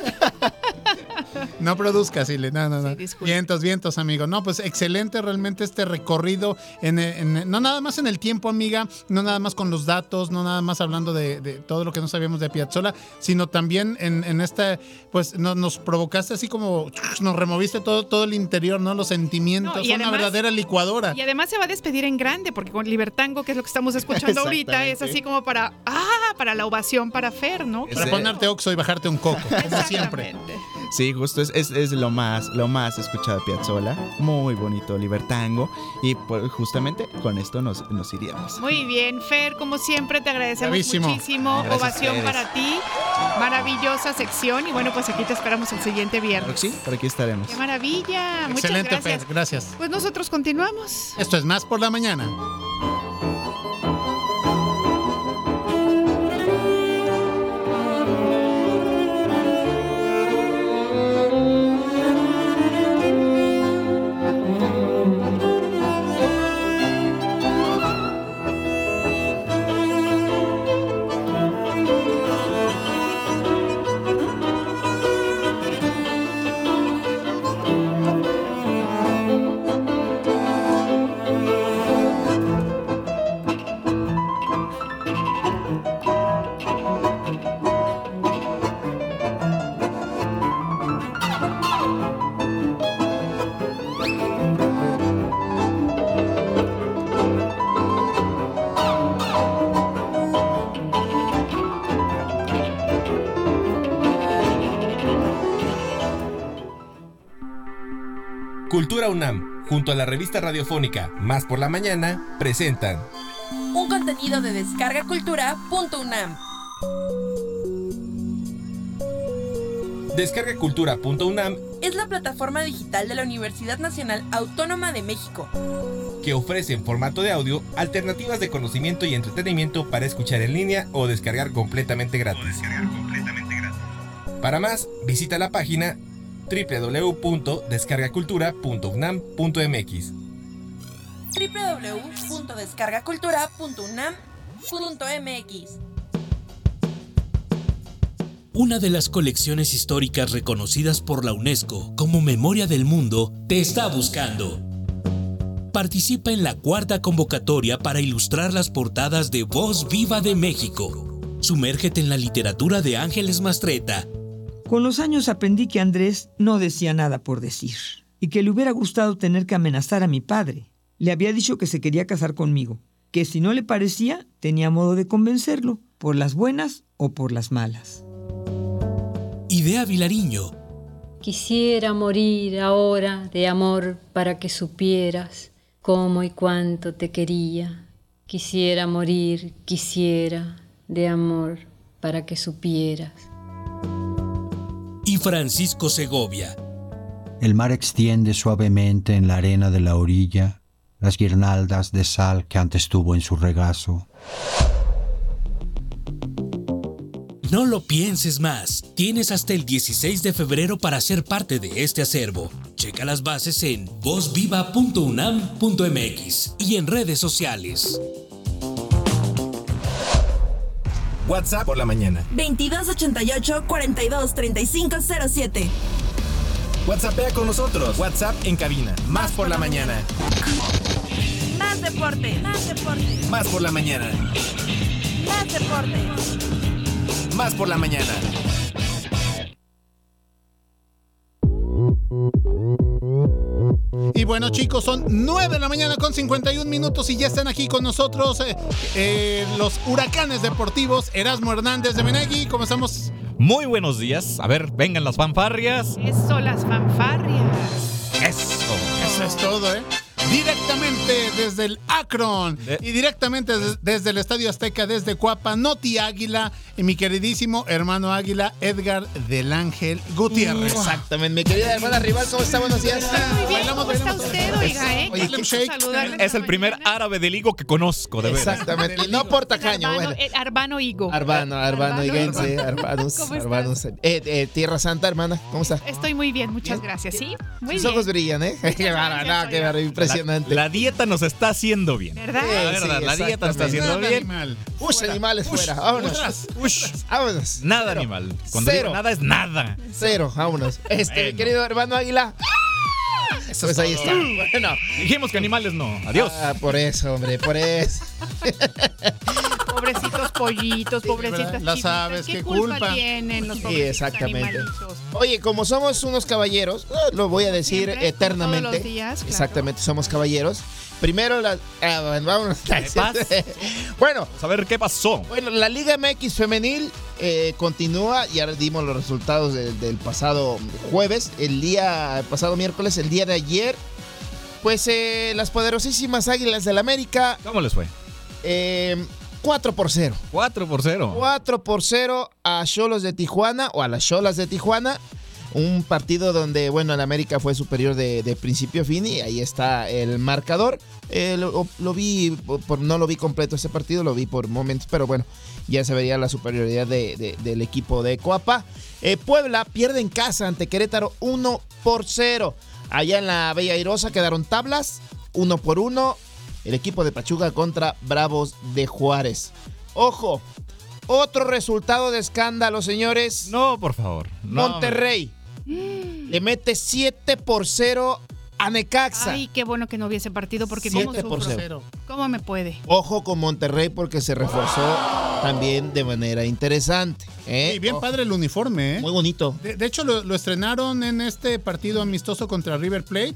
No produzcas, Ile. No, no, no. Sí, vientos, vientos, amigo. No, pues excelente realmente este recorrido. En, en- no nada más en el tiempo, amiga. No nada más con los datos. No nada más hablando de, de todo lo que no sabíamos de Piazzolla. Sino también en, en esta. Pues no- nos provocaste así como. Nos removiste todo, todo el interior, ¿no? Los sentimientos. No, y Son una además- verdadera licuadora. Y además se va a despedir en grande, porque con Libertango, que es lo que estamos escuchando ahorita, es así como para, ah, para la ovación para Fer, ¿no? Para ponerte oxo y bajarte un coco, como siempre. Exactamente. Sí, justo es, es, es lo más lo más escuchado de Piazzolla. Muy bonito Libertango. Y pues, justamente con esto nos, nos iríamos. Muy bien, Fer, como siempre te agradecemos Bravísimo. muchísimo. Gracias Ovación para ti. Maravillosa sección. Y bueno, pues aquí te esperamos el siguiente viernes. sí, por aquí estaremos. ¡Qué maravilla! Muchas Excelente, gracias. Fer. Gracias. Pues nosotros continuamos. Esto es más por la mañana. Cultura UNAM, junto a la revista radiofónica Más por la Mañana, presentan un contenido de descargacultura.unam. Descargacultura.unam Es la plataforma digital de la Universidad Nacional Autónoma de México. que ofrece en formato de audio alternativas de conocimiento y entretenimiento para escuchar en línea o descargar completamente gratis. Para más, visita la página www.descargacultura.unam.mx. www.descargacultura.unam.mx. Una de las colecciones históricas reconocidas por la UNESCO como Memoria del Mundo te está buscando. Participa en la cuarta convocatoria para ilustrar las portadas de Voz Viva de México. Sumérgete en la literatura de Ángeles Mastreta Con los años aprendí que Andrés no decía nada por decir y que le hubiera gustado tener que amenazar a mi padre. Le había dicho que se quería casar conmigo, que si no le parecía, tenía modo de convencerlo, por las buenas o por las malas. Idea Vilariño. Quisiera morir ahora de amor para que supieras cómo y cuánto te quería. Quisiera morir, quisiera de amor para que supieras. Francisco Segovia. El mar extiende suavemente en la arena de la orilla las guirnaldas de sal que antes tuvo en su regazo. No lo pienses más. Tienes hasta el 16 de febrero para ser parte de este acervo. Checa las bases en vozviva.unam.mx y en redes sociales. WhatsApp por la mañana. 2288 42 35 07. WhatsAppea con nosotros. WhatsApp en cabina. Más por la mañana. Más deporte, más deporte, Más por la mañana. más deporte. Más por la mañana. Y bueno, chicos, son 9 de la mañana con 51 minutos y ya están aquí con nosotros eh, eh, los huracanes deportivos Erasmo Hernández de Menegui. ¿Cómo estamos? Muy buenos días. A ver, vengan las fanfarrias. Eso, las fanfarrias. Eso. Eso es todo, ¿eh? Directamente desde el Akron y directamente des- desde el Estadio Azteca, desde Cuapa, Noti Águila y mi queridísimo hermano Águila, Edgar del Ángel Gutiérrez. Exactamente, mi querida hermana rival, ¿cómo está? Buenos días. Muy bien, ¿cómo está usted, oiga, eh? Oye, Qué gusto ¿qué- saludarle. Es el primer árabe del higo que conozco, de verdad. Exactamente, no por tacaño, Arbano, bueno. eh, Arbano Higo. Arbano, Arbano, Arbano. Higuense, Arbanus, ¿Cómo estás? Arbanus. Eh, eh, Tierra Santa, hermana, ¿cómo está? Estoy muy bien, muchas gracias. Sí, muy Sus bien. ojos brillan, ¿eh? Qué no, qué bárbaro, impresionante. La, la dieta nos está haciendo bien. ¿Verdad? La verdad, la dieta nos está haciendo bien. Ush, animales fuera, vámonos. Ush. Vámonos. Nada Cero. animal. Cuando Cero. digo nada es nada. Cero, vámonos. Este, mi Bueno. querido hermano Águila. Pues ahí está. Bueno. Dijimos que animales no. Adiós. Ah, por eso, hombre, por eso. Pobrecitos pollitos, pobrecitas Las chivitas, aves, ¿Qué qué culpa, culpa. tienen los Sí, pobrecitos exactamente. animalitos? Oye, como somos unos caballeros, eh, lo voy a decir Siempre, eternamente. todos los días, claro. Exactamente, somos caballeros. Primero, la, ah, bueno, vámonos. bueno, Vamos a ver qué pasó. bueno, la Liga MX femenil eh, continúa. Ya dimos los resultados de- del pasado jueves, el día el pasado miércoles, el día de ayer. Pues eh, las poderosísimas Águilas del América, ¿Cómo les fue? eh, 4 por 0. 4 por 0. 4 por 0 a Cholos de Tijuana o a las Cholas de Tijuana. Un partido donde, bueno, el América fue superior de, de principio a fin y ahí está el marcador. Eh, lo, lo vi, por, no lo vi completo ese partido, lo vi por momentos, pero bueno, ya se vería la superioridad de- de- del equipo de Coapa. Eh, Puebla pierde en casa ante Querétaro 1 por 0. Allá en la Bella Airosa quedaron tablas, 1 por 1. El equipo de Pachuca contra Bravos de Juárez. Ojo, otro resultado de escándalo, señores. No, por favor. No, Monterrey le mete 7 por 0 a Necaxa. Ay, qué bueno que no hubiese partido porque Siete cómo por cero. ¿Cómo me puede? Ojo con Monterrey porque se reforzó también de manera interesante. ¿eh? Y bien Ojo. padre el uniforme, ¿eh? Muy bonito. De, de hecho, lo, lo estrenaron en este partido amistoso contra River Plate.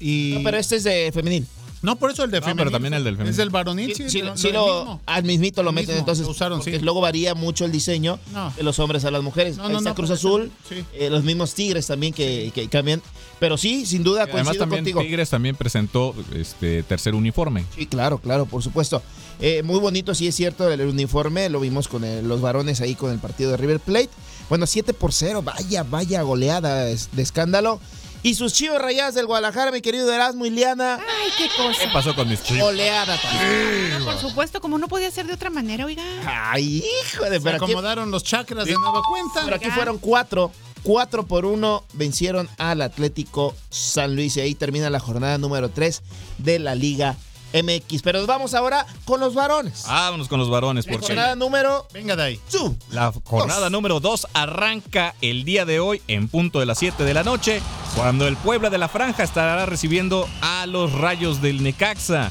Y... No, pero este es de femenil. No, por eso el de No, pero también el del Es femenil. del varonil, Sí, sí. sí, lo- sí lo lo, mismo. al mismito lo El meten, entonces lo usaron, porque sí. luego varía mucho el diseño No. de los hombres a las mujeres. No, Ahí está Cruz Azul, sí. eh, los mismos Tigres también que, que cambian. Pero sí, sin duda Además coincido también contigo. Tigres también presentó este tercer uniforme. Sí, claro, claro, por supuesto. Eh, muy bonito, sí es cierto, el uniforme, lo vimos con el- los varones ahí con el partido de River Plate. Bueno, 7 por 0, vaya, vaya goleada es- de escándalo. Y sus chivos rayadas del Guadalajara, mi querido Erasmo y Liana. Ay, qué cosa. ¿Qué pasó con mis chivos? Goleada también. Por supuesto, como no podía ser de otra manera, oiga. Ay, hijo de Se pero aquí- acomodaron los chakras de nueva cuenta. Pero aquí fueron cuatro. Cuatro por uno vencieron al Atlético San Luis. Y ahí termina la jornada número 3 de la Liga MX. Pero nos vamos ahora con los varones. Vámonos con los varones, La jornada número. Venga de ahí. Su. la jornada número 2 arranca el día de hoy en punto de las 7 de la noche, cuando el Puebla de la Franja estará recibiendo a los Rayos del Necaxa.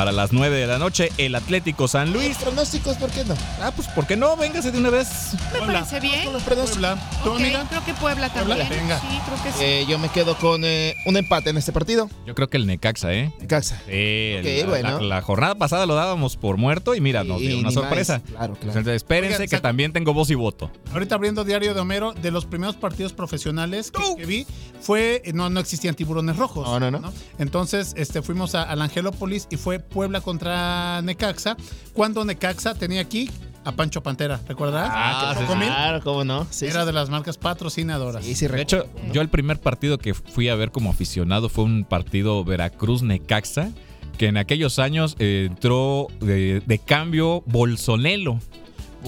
Para las 9 de la noche, el Atlético San Luis. pronósticos, ¿por qué no? Ah, pues, ¿por qué no? Véngase de una vez. Me parece bien. Los pronósticos. Puebla. ¿Tú, Ok, amiga? creo que Puebla Puebla, también. venga. Sí, creo que sí. Eh, yo me quedo con eh, un empate en este partido. Yo creo que el Necaxa, ¿eh? Necaxa. Sí, Ok, la, bueno. la- la jornada pasada lo dábamos por muerto y mira, nos Y- dio y una ni sorpresa. más. Claro, claro. Entonces, espérense Oigan, que sac- también tengo voz y voto. Ahorita abriendo Diario de Homero, de los primeros partidos profesionales que, que vi, fue, no, no existían tiburones rojos. No, no, no. Entonces, este, fuimos a, al Angelópolis y fue Puebla contra Necaxa, cuando Necaxa tenía aquí a Pancho Pantera, ¿recordarás? Ah, claro, cómo no. Sí, Era sí. de las marcas patrocinadoras. Sí, sí, De hecho, yo el primer partido que fui a ver como aficionado fue un partido Veracruz-Necaxa, que en aquellos años eh, entró de, de cambio Bolsonelo.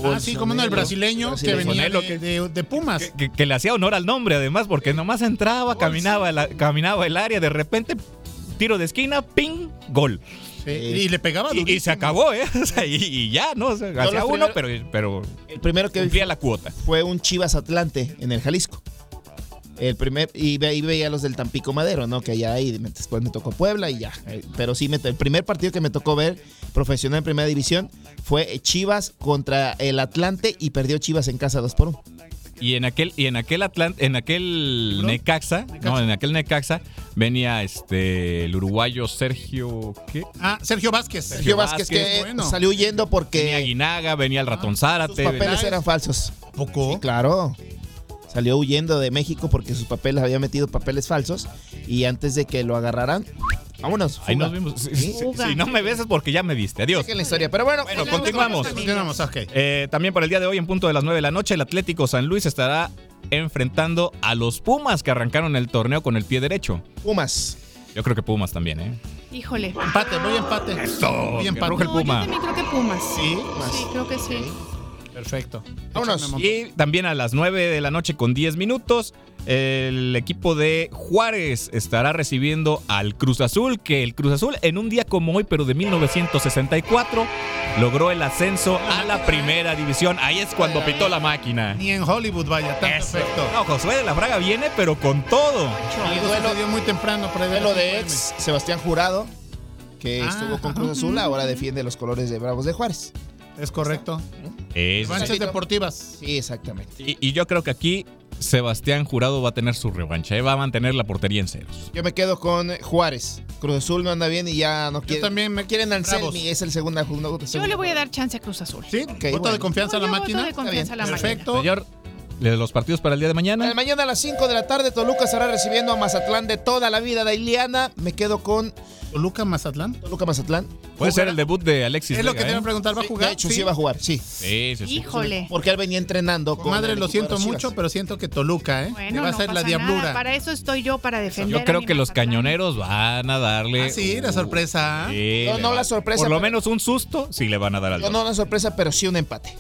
Ah, sí, como no, el brasileño que venía de, de- de Pumas. Que, que le hacía honor al nombre, además, porque nomás entraba, caminaba, la- caminaba el área, de repente, tiro de esquina, ping, gol. Sí, y le pegaba Y, y se acabó, ¿eh? O sea, y, y ya, ¿no? O sea, Yo hacía uno, pero, pero El primero que cumplía la cuota. fue un Chivas Atlante en el Jalisco. El primer, y ve- ahí veía los del Tampico Madero, ¿no? Que allá ahí después me tocó Puebla y ya. Eh, Pero sí, me- el primer partido que me tocó ver profesional en primera división fue Chivas contra el Atlante y perdió Chivas en casa 2 por 1. Y en aquel, y en aquel Atlant, en aquel Necaxa, no, en aquel Necaxa venía este el uruguayo Sergio, ¿qué? Ah, Sergio Vázquez. Sergio Vázquez, que bueno. salió huyendo Venía porque Aguinaga, venía el ratón Zárate. sus papeles venía- eran falsos. ¿Poco? Sí, claro. Salió huyendo de México porque sus papeles había metido papeles falsos y antes de que lo agarraran, vámonos. Ahí fuga. nos vimos. Si, Sí. si- si no me ves es porque ya me viste. Adiós. Dejen la historia, pero bueno, continuamos. Continuamos, ok. Eh, también para el día de hoy, en punto de las 9 de la noche, el Atlético San Luis estará enfrentando a los Pumas que arrancaron el torneo con el pie derecho. Pumas. Yo creo que Pumas también, ¿eh? Híjole. Empate, voy a empate. Eso, Voy empate. el No, yo Puma. también creo que Pumas. Sí, Sí, creo que sí. Perfecto. Vámonos. Y también a las 9 de la noche con 10 minutos, el equipo de Juárez estará recibiendo al Cruz Azul, que el Cruz Azul en un día como hoy, pero de 1964, logró el ascenso a la primera división. Ahí es cuando pitó la máquina. Ni en Hollywood vaya, tan Eso. perfecto. No, Josué de la Fraga viene, pero con todo. Y duelo- sucedió muy temprano, Duelo de 5 ex Sebastián Jurado, que Ah, estuvo con. Cruz Azul, ahora defiende los colores de Bravos de Juárez. Es correcto. Es- Revanchas deportivas. Sí, exactamente. y, y yo creo que aquí Sebastián Jurado va a tener su revancha. ¿eh? Va a mantener la portería en ceros. Yo me quedo con Juárez. Cruz Azul no anda bien y ya no quiere. también me- quieren. Anselmi, es el segunda segundo. Yo le voy a dar chance a Cruz Azul. ¿Sí? Ok, ¿Voto bueno. de confianza a la Yo voto máquina? de confianza a la máquina. Perfecto. Señor, de los partidos para el día de mañana. Mañana a las 5 de la tarde Toluca estará recibiendo a Mazatlán de toda la vida de Iliana. Me quedo con ¿Toluca Mazatlán? Toluca Mazatlán. Puede ser el debut de Alexis Es lo que te iba a ¿eh? preguntar, ¿va a jugar? De hecho, sí, va a jugar, sí. Sí, sí, sí. Híjole. Porque él venía entrenando con. Madre, lo siento mucho, pero siento que Toluca, ¿eh? Le va a no ser la diablura. nada. Para eso estoy yo, para defender. Yo creo que los cañoneros van a darle. Ah, sí, la sorpresa. Sí, No, no la sorpresa, Por lo pero- menos un susto, sí le van a dar al No, no una sorpresa, pero sí un empate.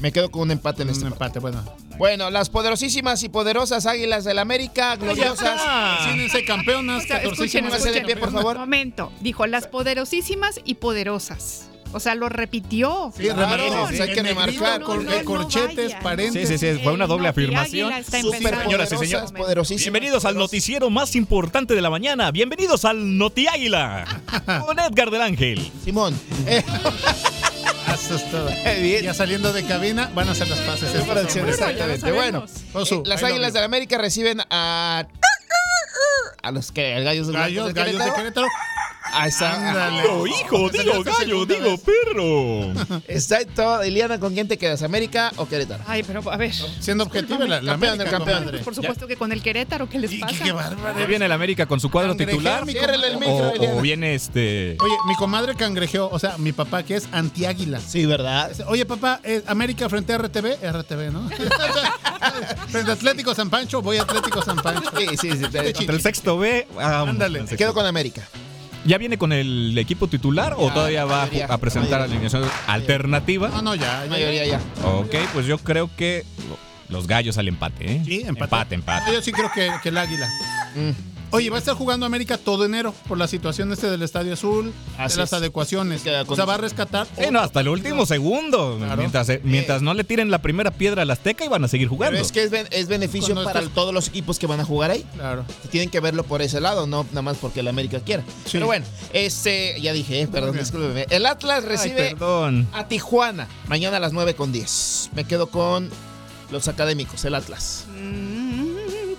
Me quedo con un empate en Un este empate, bueno. Bueno, las poderosísimas y poderosas Águilas del América, gloriosas. Síguense campeonas, O sea, escuchen, de pie, por favor. Momento. Dijo las poderosísimas y poderosas. O sea, lo repitió. Sí, Claro, hay que remarcar. con No, no, no, corchetes, paréntesis. Sí, sí, sí, fue una doble afirmación. Empezando. Señoras y señores. poderosísimas. Bienvenidos al noticiero más importante de la mañana. Bienvenidos al Noti Águila. Con Edgar del Ángel. Simón. Eh, Eso es todo. bien. Ya saliendo de cabina, van a hacer las pases. Sí, hombres. exactamente. Bueno, Osu, eh, las Águilas del América reciben a. A los que. Gallos, Gallos, gallos de Querétaro. Ahí está. Digo hijo, digo la gallo, digo vez. perro. Todo. Eliana, ¿con quién te quedas? ¿América o Querétaro? Ay, pero a ver. Siendo objetiva, la, la América, el campeón. comadre. Por supuesto que con el Querétaro, ¿qué les Y- pasa? Qué bárbaro. ¿Ya viene el América con su cuadro titular? el micro, O, viene este. Oye, mi comadre cangrejeó, o sea, mi papá que es antiáguila. Sí, ¿verdad? Oye, papá, eh, América frente a RTV, RTV, ¿no? frente a Atlético San Pancho, voy a Atlético San Pancho. Sí, sí, sí. te- el sexto B. ah, Ándale. quedo con América. ¿Ya viene con el equipo titular o todavía va a, mayoría, a presentar mayoría. alineación alternativa? No, no, ya. Mayoría ya. Ok, pues yo creo que los gallos al empate, ¿eh? Sí, empate. Empate, Ah, empate. Yo sí creo que, que el águila. Oye, va a estar jugando América todo enero por la situación este del Estadio Azul, Así de las es. adecuaciones. Queda O sea, va a rescatar. Sí, no, hasta el último segundo. Claro. Mientras, eh, mientras no le tiren la primera piedra al Azteca y van a seguir Pero jugando. es que es, ben- es beneficio Cuando para estás- todos los equipos que van a jugar ahí. Claro. Tienen que verlo por ese lado, no nada más porque el América quiera. Sí. Pero bueno, este, ya dije, eh, perdón, bien. discúlpeme. El Atlas Ay, recibe perdón. a Tijuana mañana a las 9 con 10. Me quedo con los académicos, el Atlas.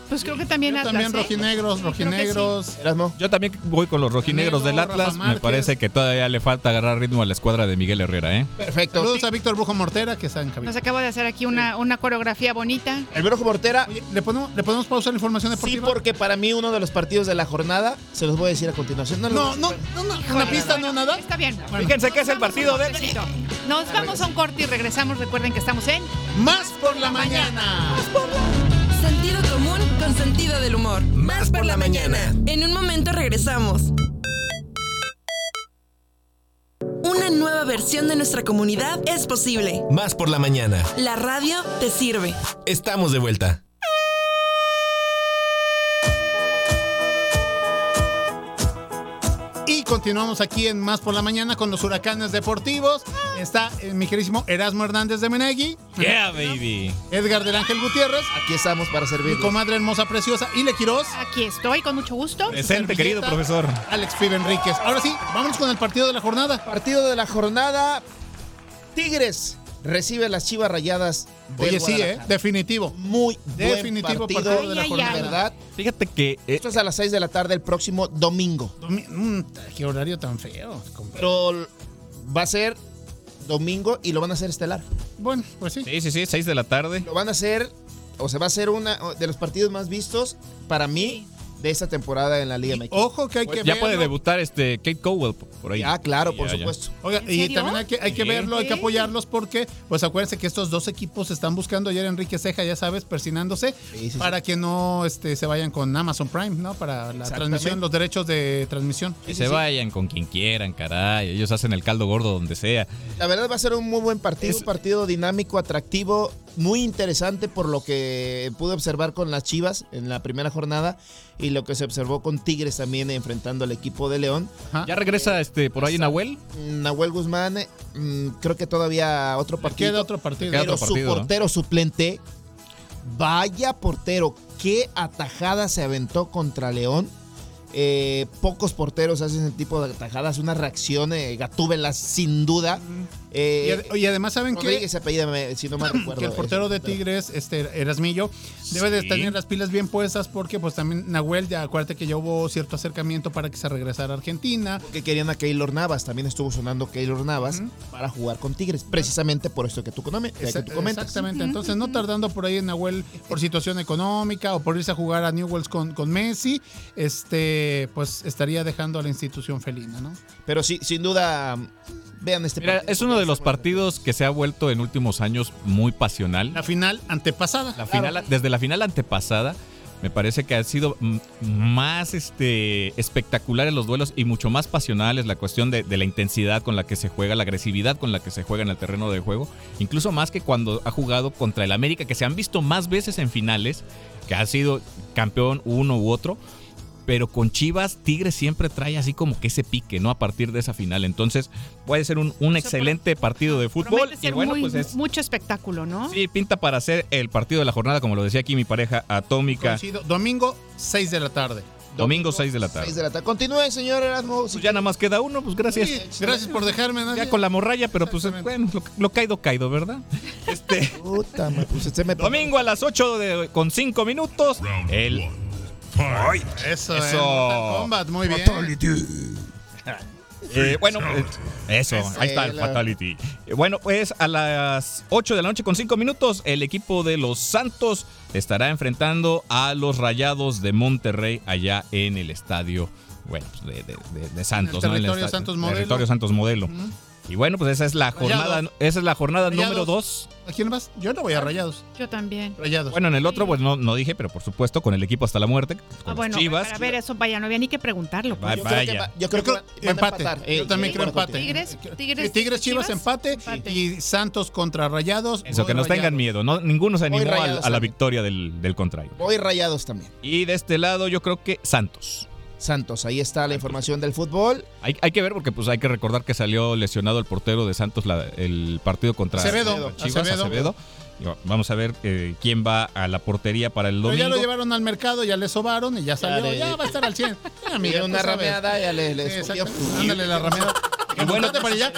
Pues creo que también Yo Atlas, también ¿eh? rojinegros, Sí, rojinegros. Erasmo. Yo también voy con los rojinegros del Atlas. Me parece que todavía le falta agarrar ritmo a la escuadra de Miguel Herrera, ¿eh? Perfecto. Saludos a Víctor Brujo Mortera, que está en cabina. Nos acaba de hacer aquí una, una coreografía bonita. El Brojo Mortera, Oye, ¿le ponemos, ¿le ponemos pausa a la información sí, deportiva? porque para mí uno de los partidos de la jornada, se los voy a decir a continuación. No, No, no, no, no, una pista, no, nada. Está bien. Fíjense que es el partido de. Nos vamos a un corte y regresamos. Recuerden que estamos en Más por la mañana. Sentido común con sentido del humor. Más por la mañana. En un momento regresamos. Una nueva versión de nuestra comunidad es posible. Más por la mañana. La radio te sirve. Estamos de vuelta. Continuamos aquí en Más por la Mañana con los huracanes deportivos. Está eh, mi queridísimo Erasmo Hernández de Menegui, Yeah, baby. Edgar del Ángel Gutiérrez, Aquí estamos para mi servir. comadre hermosa, preciosa, Ile Quiroz, Aquí estoy con mucho gusto. Presente, querido profesor. Alex Pibe Enríquez. Ahora sí, vámonos con el partido de la jornada. Partido de la jornada. Tigres recibe a las Chivas Rayadas. de Oye, sí, ¿eh? Definitivo. Muy Definitivo buen partido partido. de la jornada. ay. ¿Verdad? Fíjate que eh, Esto es a las 6 de la tarde el próximo domingo. Domi- mm, qué horario tan feo. Pero va a ser domingo y lo van a hacer estelar. Bueno, pues sí. Sí, sí, sí, 6 de la tarde. Lo van a hacer, o sea, va a ser uno de los partidos más vistos para mí de esta temporada en la Liga MX. Ojo que hay que Pues ya puede debutar este Kate Cowell por ahí. Ah, claro, por Ya, ya. supuesto. Oiga, ¿En y también hay que, hay que Sí. verlo, hay que apoyarlos porque, pues acuérdense que estos dos equipos están buscando ayer Enrique Ceja, ya sabes, persinándose Sí, sí, sí. para que no este, se vayan con Amazon Prime, ¿no? Para la transmisión, los derechos de transmisión. Que se vayan con quien quieran, caray. Ellos hacen el caldo gordo donde sea. La verdad va a ser un muy buen partido, Es- un partido dinámico, atractivo, muy interesante por lo que pude observar con las Chivas en la primera jornada y lo que se observó con Tigres también enfrentando al equipo de León. Ajá. Ya regresa este por ahí Nahuel. Nahuel Guzmán, mm, creo que todavía otro partido. Queda otro partido. Queda otro su partido, ¿no? portero suplente, vaya portero, qué atajada se aventó contra León. Eh, pocos porteros hacen ese tipo de atajadas, una reacción, eh, Gatúbela sin duda. Eh, ad- y además, ¿saben me- si no mal recuerdo. que el portero de Tigres, este Erasmillo, debe de tener las pilas bien puestas porque pues también Nahuel, ya acuérdate que ya hubo cierto acercamiento para que se regresara a Argentina. Que querían a Keylor Navas, también estuvo sonando Keylor Navas para jugar con Tigres, precisamente por esto que tú, que tú comentas. Exactamente, entonces no tardando por ahí en Nahuel por situación económica o por irse a jugar a Newells con, con Messi, este pues estaría dejando a la institución felina, ¿no? Pero sí, sin duda, vean este Mira, partido. es uno de los partidos que se ha vuelto en últimos años muy pasional. La final antepasada. La final, desde la final antepasada, me parece que ha sido más este, espectaculares los duelos y mucho más pasionales la cuestión de, de la intensidad con la que se juega, la agresividad con la que se juega en el terreno de juego, incluso más que cuando ha jugado contra el América, que se han visto más veces en finales, que ha sido campeón uno u otro. Pero con Chivas, Tigres siempre trae así como que ese pique, ¿no? A partir de esa final. Entonces, puede ser un, un excelente partido de fútbol. Y bueno, muy- pues es, mucho espectáculo, ¿no? Sí, pinta para ser el partido de la jornada, como lo decía aquí mi pareja atómica. Coincido. Domingo, 6 de la tarde. Domingo 6 de la tarde. Seis de la tarde. Continúe, señor Erasmo. Pues ya nada más queda uno, pues gracias. Sí, gracias por dejarme. ¿no? Ya con la morralla, pero pues bueno, lo, lo caído, caído, ¿verdad? Este, Puta, me puse- se me- domingo a las 8 de- con 5 minutos. El. Eso, Eso. eh, Mortal Kombat, muy bien. Eh, bueno, eh, eso, ahí está el fatality. Eh, Bueno, pues a las 8 de la noche con 5 minutos, el equipo de los Santos estará enfrentando a los Rayados de Monterrey allá en el estadio, bueno, de, de- de- de Santos, En el ¿no? En territorio esta- Santos Modelo. Territorio Santos Modelo. Y bueno, pues esa es la jornada, esa es la jornada Rayados. número 2. ¿A quién vas? Yo no voy a Rayados. Yo también. Rayados. Bueno, en el otro, pues no, no dije, pero por supuesto, con el equipo hasta la muerte. Con Ah, bueno, Chivas. para ver eso, vaya, no había ni que preguntarlo. pues. Va- Yo creo que vaya. va- yo creo que empate. Yo Eh, también sí, creo empate. Tigres, Tigres, Sí, Tigres Chivas, empate, y Santos contra Rayados. Eso, que nos tengan miedo. No, ninguno se animó a, Rayados a la victoria del, del contrario. Hoy rayados también. Y de este lado, yo creo que Santos. Santos, ahí está la información del fútbol. Hay, hay que ver porque pues hay que recordar que salió lesionado el portero de Santos la- el partido contra Acevedo. Chivas, Acevedo. Acevedo. Vamos a ver eh, quién va a la portería para el Pero domingo. ya lo llevaron al mercado, ya le sobaron y ya salió. Ya, va a estar al 100. Ya, amiga, una rameada ya le, Sí. Ándale la rameada. Y bueno, para allá.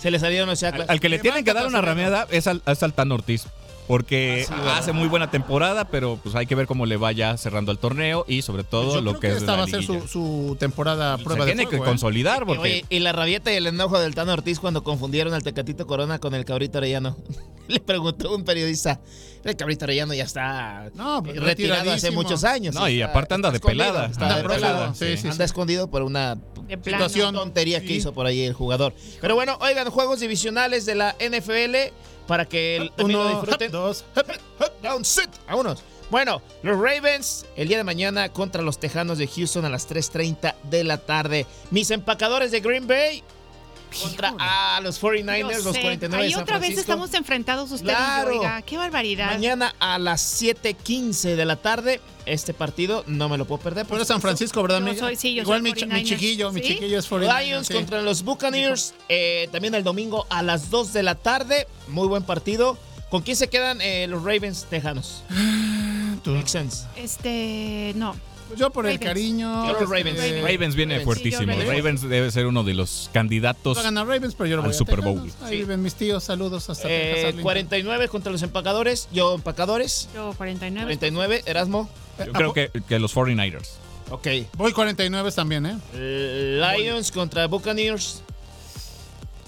Se le salieron los al, que le tienen que dar una rameada es al, es al Tan Ortiz. Porque Ah, hace muy buena temporada, pero pues hay que ver cómo le vaya cerrando el torneo y sobre todo Yo lo creo que, que es esta la va a ser su, su temporada Se prueba de tiene que ¿eh? consolidar porque Oye, y la rabieta y el enojo del Tano Ortiz cuando confundieron al Tecatito Corona con el Cabrito Arellano. Le preguntó un periodista, el Cabrito Arellano ya está No, eh, pues, retirado hace muchos años. No, y Está- aparte anda de pelada. Está Anda de pelada. sí, sí, anda sí. escondido por una. Situación. tontería que hizo por ahí el jugador. Pero bueno, oigan, juegos divisionales de la NFL para que el, también lo Uno, disfruten. dos. Down, sit. Vámonos. Bueno, los Ravens el día de mañana contra los Tejanos de Houston a las 3.30 de la tarde. Mis empacadores de Green Bay contra a los 49ers, Yo los sé. 49 de Ahí San otra vez estamos enfrentados usted Claro. oiga, qué barbaridad. Mañana a las 7.15 de la tarde. Este partido no me lo puedo perder. Eres San Francisco, ¿verdad, Yo soy- sí, yo Igual soy mi, mi 49ers. chiquillo, mi chiquillo es 49. Lions sí. contra los Buccaneers. eh, también el domingo a las 2 de la tarde. Muy buen partido. ¿Con quién se quedan eh, los Ravens tejanos? Texans. Este, no. Yo por el cariño. Yo los Ravens. Ravens viene Ravens. fuertísimo. Sí, Ravens. Ravens debe ser uno de los candidatos. Va a ganar Ravens, pero yo lo al voy a Super Tejanos. Bowl. Ahí viven mis tíos, saludos hasta Eh, Texas, Arlington. 49 contra los empacadores. Yo empacadores. Yo 49. 49, Erasmo. Yo creo que, que los 49ers. Ok. Voy 49 también, ¿eh? Eh, Lions contra Buccaneers.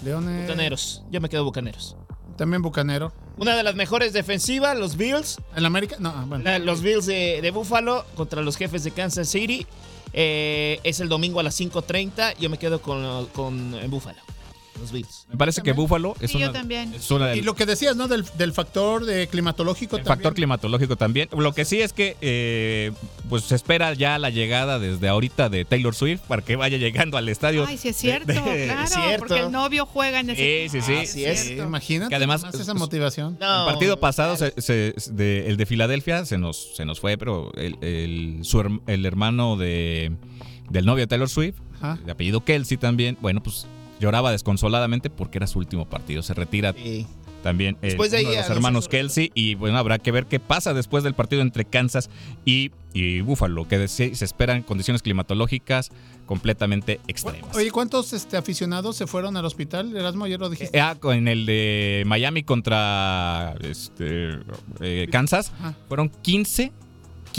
Leones. Bucaneros. Yo me quedo Bucaneros. También Bucanero. Una de las mejores defensivas, los Bills. ¿En América? No, ah, bueno. La- Los Bills de, de Buffalo contra los jefes de Kansas City. Eh, es el domingo a las 5.30. Yo me quedo con, con en Buffalo. Los Bills. Me parece que Buffalo es Sí, yo una, también. es una Y lo que decías, ¿no? Del, del factor de climatológico el también. factor climatológico también. Lo que sí es que eh, pues se espera ya la llegada desde ahorita de Taylor Swift para que vaya llegando al estadio. Ay, sí es cierto, de- de- claro, cierto. porque el novio juega en ese Sí, sí, sí. Así es. Sí, imagínate. Que además- esa motivación. No, el partido pasado, se- se- de- el de Filadelfia, se nos, se nos fue, pero el, el- su el hermano de, del novio de Taylor Swift, Ajá. de apellido Kelsey también, bueno, pues lloraba desconsoladamente porque era su último partido. Se retira Sí. también eh, Después de uno ahí de los hermanos Kelsey y bueno, habrá que ver qué pasa después del partido entre Kansas y, y Buffalo, que se, se esperan condiciones climatológicas completamente extremas. Oye, ¿cuántos este, aficionados se fueron al hospital? Erasmo, ayer lo dijiste. Eh, ah, con el de Miami contra este, eh, Kansas, Ajá. fueron 15,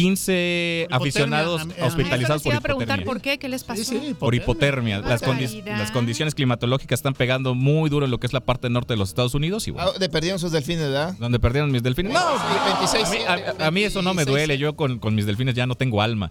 15 Por hipotermia, aficionados a- a- Eso hospitalizados por a preguntar hipotermia. por qué, qué les pasó. Sí, sí, Por hipotermia. Las, condi- barbaridad. las condiciones climatológicas están pegando muy duro en lo que es la parte norte de los Estados Unidos y bueno, Ah, de perdieron sus delfines, ¿verdad? donde perdieron mis delfines. No, Sí, 26, a mí, a- a mí eso no me 26. duele. Yo con, con mis delfines ya no tengo alma.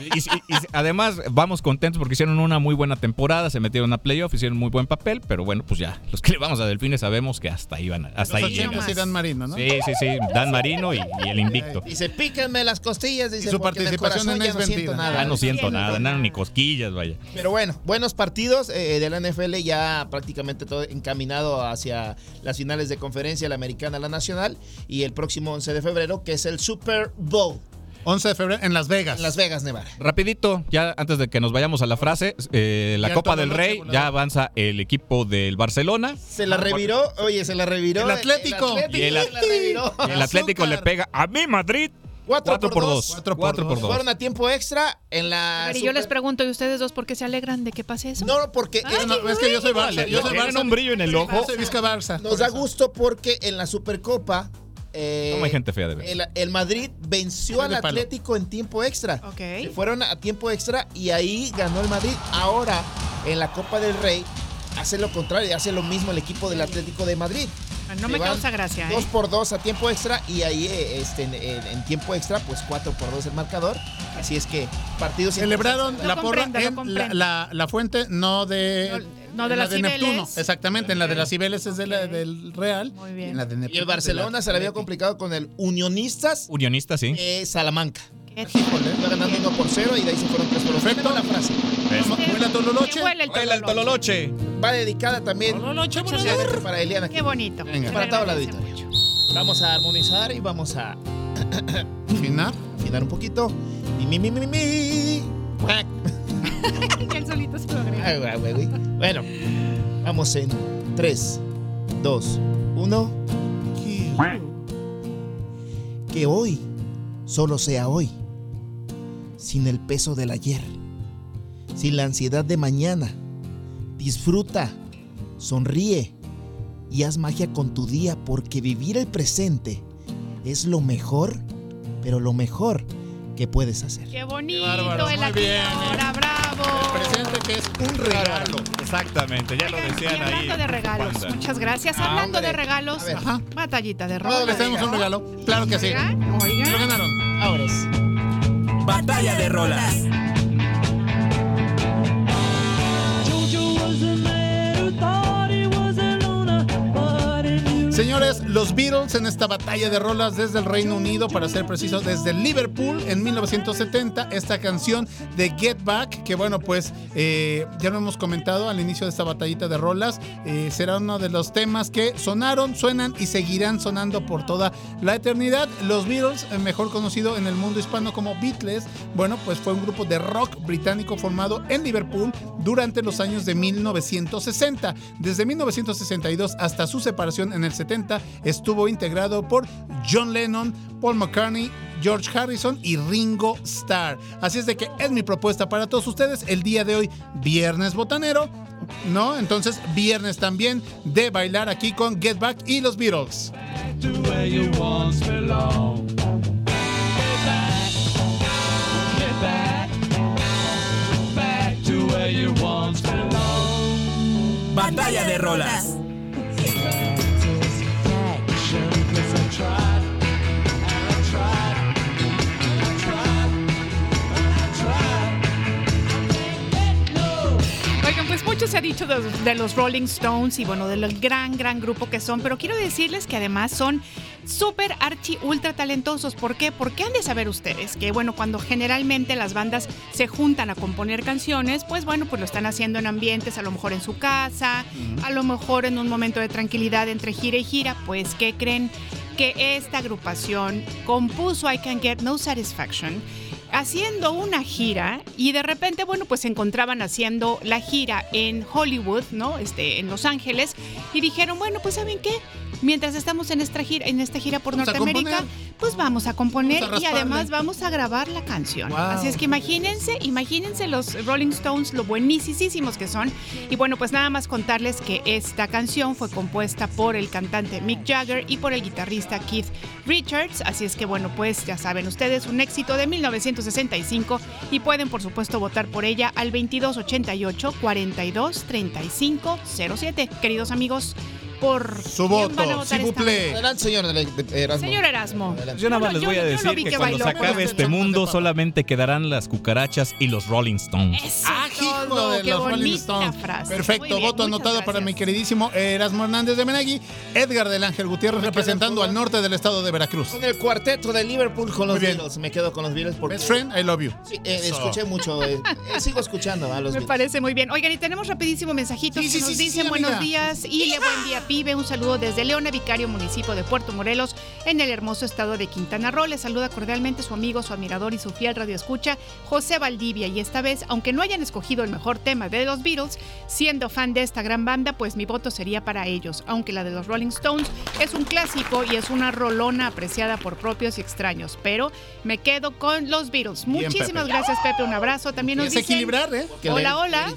Y, y- y además vamos contentos porque hicieron una muy buena temporada, se metieron a playoff, hicieron muy buen papel, pero bueno, pues ya, los que le vamos a delfines sabemos que hasta ahí van, hasta Los ahí llegan. 80 y Dan Marino, ¿no? Sí, sí, sí, Dan Marino y, y el invicto. Dice, píquenme las costillas. Dice, Y su porque en el participación corazón en ya no siento nada. Ya no siento nada, nada, ni cosquillas, vaya. Pero bueno, buenos partidos eh, de la NFL ya prácticamente todo encaminado hacia las finales de conferencia, la americana, la nacional y el próximo 11 de febrero que es el Super Bowl 11 de febrero en Las Vegas. en Las Vegas, Nevada. Rapidito, ya antes de que nos vayamos a la frase, eh, la Ya Copa del Rey, ya avanza el equipo del Barcelona. Se la reviró, oye, se la reviró. El Atlético. Y el- se la reviró. Y el Atlético le pega a mi Madrid 4 4 por 2. Cuatro por 4 por dos. 2. Fueron a tiempo extra en la. A ver, y yo Super- les pregunto, ¿y ustedes dos por qué se alegran de que pase eso? No, porque Ay, es- No, es que yo soy Barça. Yo soy Barça. un brillo en el ojo. Yo soy Vizca Barça. nos da gusto porque en la Supercopa. eh, ¿Cómo hay gente fea de ver? el, el Madrid venció al. Atlético en tiempo extra. Ok. Se fueron a tiempo extra y ahí ganó el Madrid. Ahora en la Copa del Rey hace lo contrario, hace lo mismo el equipo del Atlético de Madrid. No Se me causa gracia, ¿eh? Dos por dos a tiempo extra y ahí eh, este, en, en- en tiempo extra, pues cuatro por dos el marcador. Así es que partidos Celebraron la porra en la, la- la fuente, no de, no de en las la de Neptuno. Exactamente, en la de las Cibeles es de la- del Real. Muy bien. En la de Y Neptuno el Barcelona se le había complicado con el Unionistas Unionista, sí. eh, Salamanca. Va ganando 1 por 0 y de ahí se fueron 3 por 2. Perfecto la frase. Huele a Tololoche. huele el Baila el tololoche. Va dedicada también para Eliana. Qué bonito. Venga. Para auditorio. Vamos a armonizar y vamos a ¿Finar? Finar un poquito. Mi, mi, mi, mi, mi. Él solito se lo. Bueno, vamos en 3, 2, 1. Que hoy solo sea hoy, sin el peso del ayer, sin la ansiedad de mañana. Disfruta, sonríe y haz magia con tu día porque vivir el presente es lo mejor, pero lo mejor que puedes hacer. Qué bonito bárbaro, el muy aquí bien, ahora, bravo. Presente que es un regalo. Exactamente, ya lo Y decían ahí. hablando de regalos, Wanda. muchas gracias. Ah, Hablando hombre. de regalos, A ver. Ajá. batallita de Todos les tenemos un regalo. Claro que sí. Oigan, oigan. Lo ganaron. Vámonos. Batalla de rolas. Señores, los Beatles en esta batalla de rolas desde el Reino Unido, para ser preciso, desde Liverpool en 1970, esta canción de Get Back, que bueno, pues eh, ya lo hemos comentado al inicio de esta batallita de rolas, eh, será uno de los temas que sonaron, suenan y seguirán sonando por toda la eternidad. Los Beatles, eh, mejor conocido en el mundo hispano como Beatles, bueno, pues fue un grupo de rock británico formado en Liverpool durante los años de 1960. Desde 1962 hasta su separación en el 70 estuvo integrado por John Lennon, Paul McCartney, George Harrison y Ringo Starr. Así es de que es mi propuesta para todos ustedes el día de hoy, viernes botanero. ¿No? Entonces, viernes también de bailar aquí con Get Back y los Beatles. to where you pues mucho se ha dicho de, de los Rolling Stones y bueno, del gran, gran grupo que son, pero quiero decirles que además son súper archi ultra talentosos. ¿Por qué? Porque han de saber ustedes que bueno, cuando generalmente las bandas se juntan a componer canciones, pues bueno, pues lo están haciendo en ambientes, a lo mejor en su casa, a lo mejor en un momento de tranquilidad entre gira y gira, pues ¿qué creen? Que esta agrupación compuso I Can Get No Satisfaction haciendo una gira y de repente, bueno, pues se encontraban haciendo la gira en Hollywood, ¿no? Este, en Los Ángeles y dijeron, bueno, pues ¿saben qué? Mientras estamos en esta gira, en esta gira por Vamos Norteamérica, pues vamos a componer Vamos a y además vamos a grabar la canción. Wow. Así es que imagínense, imagínense los Rolling Stones, lo buenísimos que son. Y bueno, pues nada más contarles que esta canción fue compuesta por el cantante Mick Jagger y por el guitarrista Keith Richards. Así es que bueno, pues ya saben ustedes, un éxito de 1965 y pueden por supuesto votar por ella al 2288 42 35 07. Queridos amigos, por Su voto, plaît. Adelante, señor Erasmo. Señor Erasmo. Adelante. Yo nada más Yo- les voy a decir que, que cuando se acabe este mundo solamente quedarán las cucarachas y los Rolling Stones. Eso Ah, hijo todo, de qué los Rolling Stones. frase. Perfecto, bien, voto anotado para mi queridísimo Erasmo Hernández de Menegui, Edgar del Ángel Gutiérrez Me representando al norte del estado de Veracruz. Con el cuarteto de Liverpool con los Muy bien. Beatles. Me quedo con los Beatles porque Best friend, I love you. Sí, eh, escuché mucho. eh, eh, sigo escuchando a los Me Beatles. parece muy bien. Oigan, y tenemos rapidísimo mensajitos Sí, que sí, nos dicen sí, buenos amiga. días y le buen día, pibe. Un saludo desde Leona, Vicario, municipio de Puerto Morelos, en el hermoso estado de Quintana Roo. Le saluda cordialmente su amigo, su admirador y su fiel radioescucha, José Valdivia. Y esta vez, aunque no hayan escogido el mejor tema de los Beatles, siendo fan de esta gran banda, pues mi voto sería para ellos. Aunque la de los Rolling Stones es un clásico y es una rolona apreciada por propios y extraños. Pero me quedo con los Beatles. Bien, Muchísimas Pepe. gracias, Pepe. Un abrazo. También nos dicen... equilibrar, ¿eh? Que Hola, hola.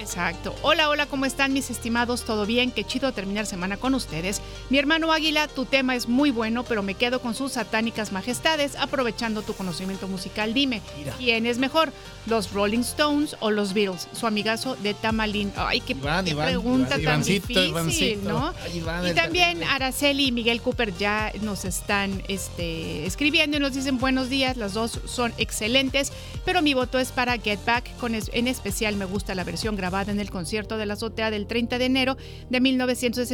Exacto. Hola, hola, ¿cómo están mis estimados? ¿Todo bien? Qué chido terminar semana con ustedes. Mi hermano Águila, tu tema es muy bueno, pero me quedo con sus satánicas majestades. Aprovechando tu conocimiento musical, dime, ¿quién es mejor? ¿Los Rolling Stones o los Beatles? Su amigazo de Tamalín. Ay, qué, Iván, qué Iván, pregunta Iván. tan difícil, Ivancito. ¿no? Ay, Y también Araceli y Miguel Cooper ya nos están este, escribiendo y nos dicen buenos días, las dos son excelentes, pero mi voto es para Get Back, con es- en especial me gusta la versión grabada en el concierto de la azotea del 30 de enero de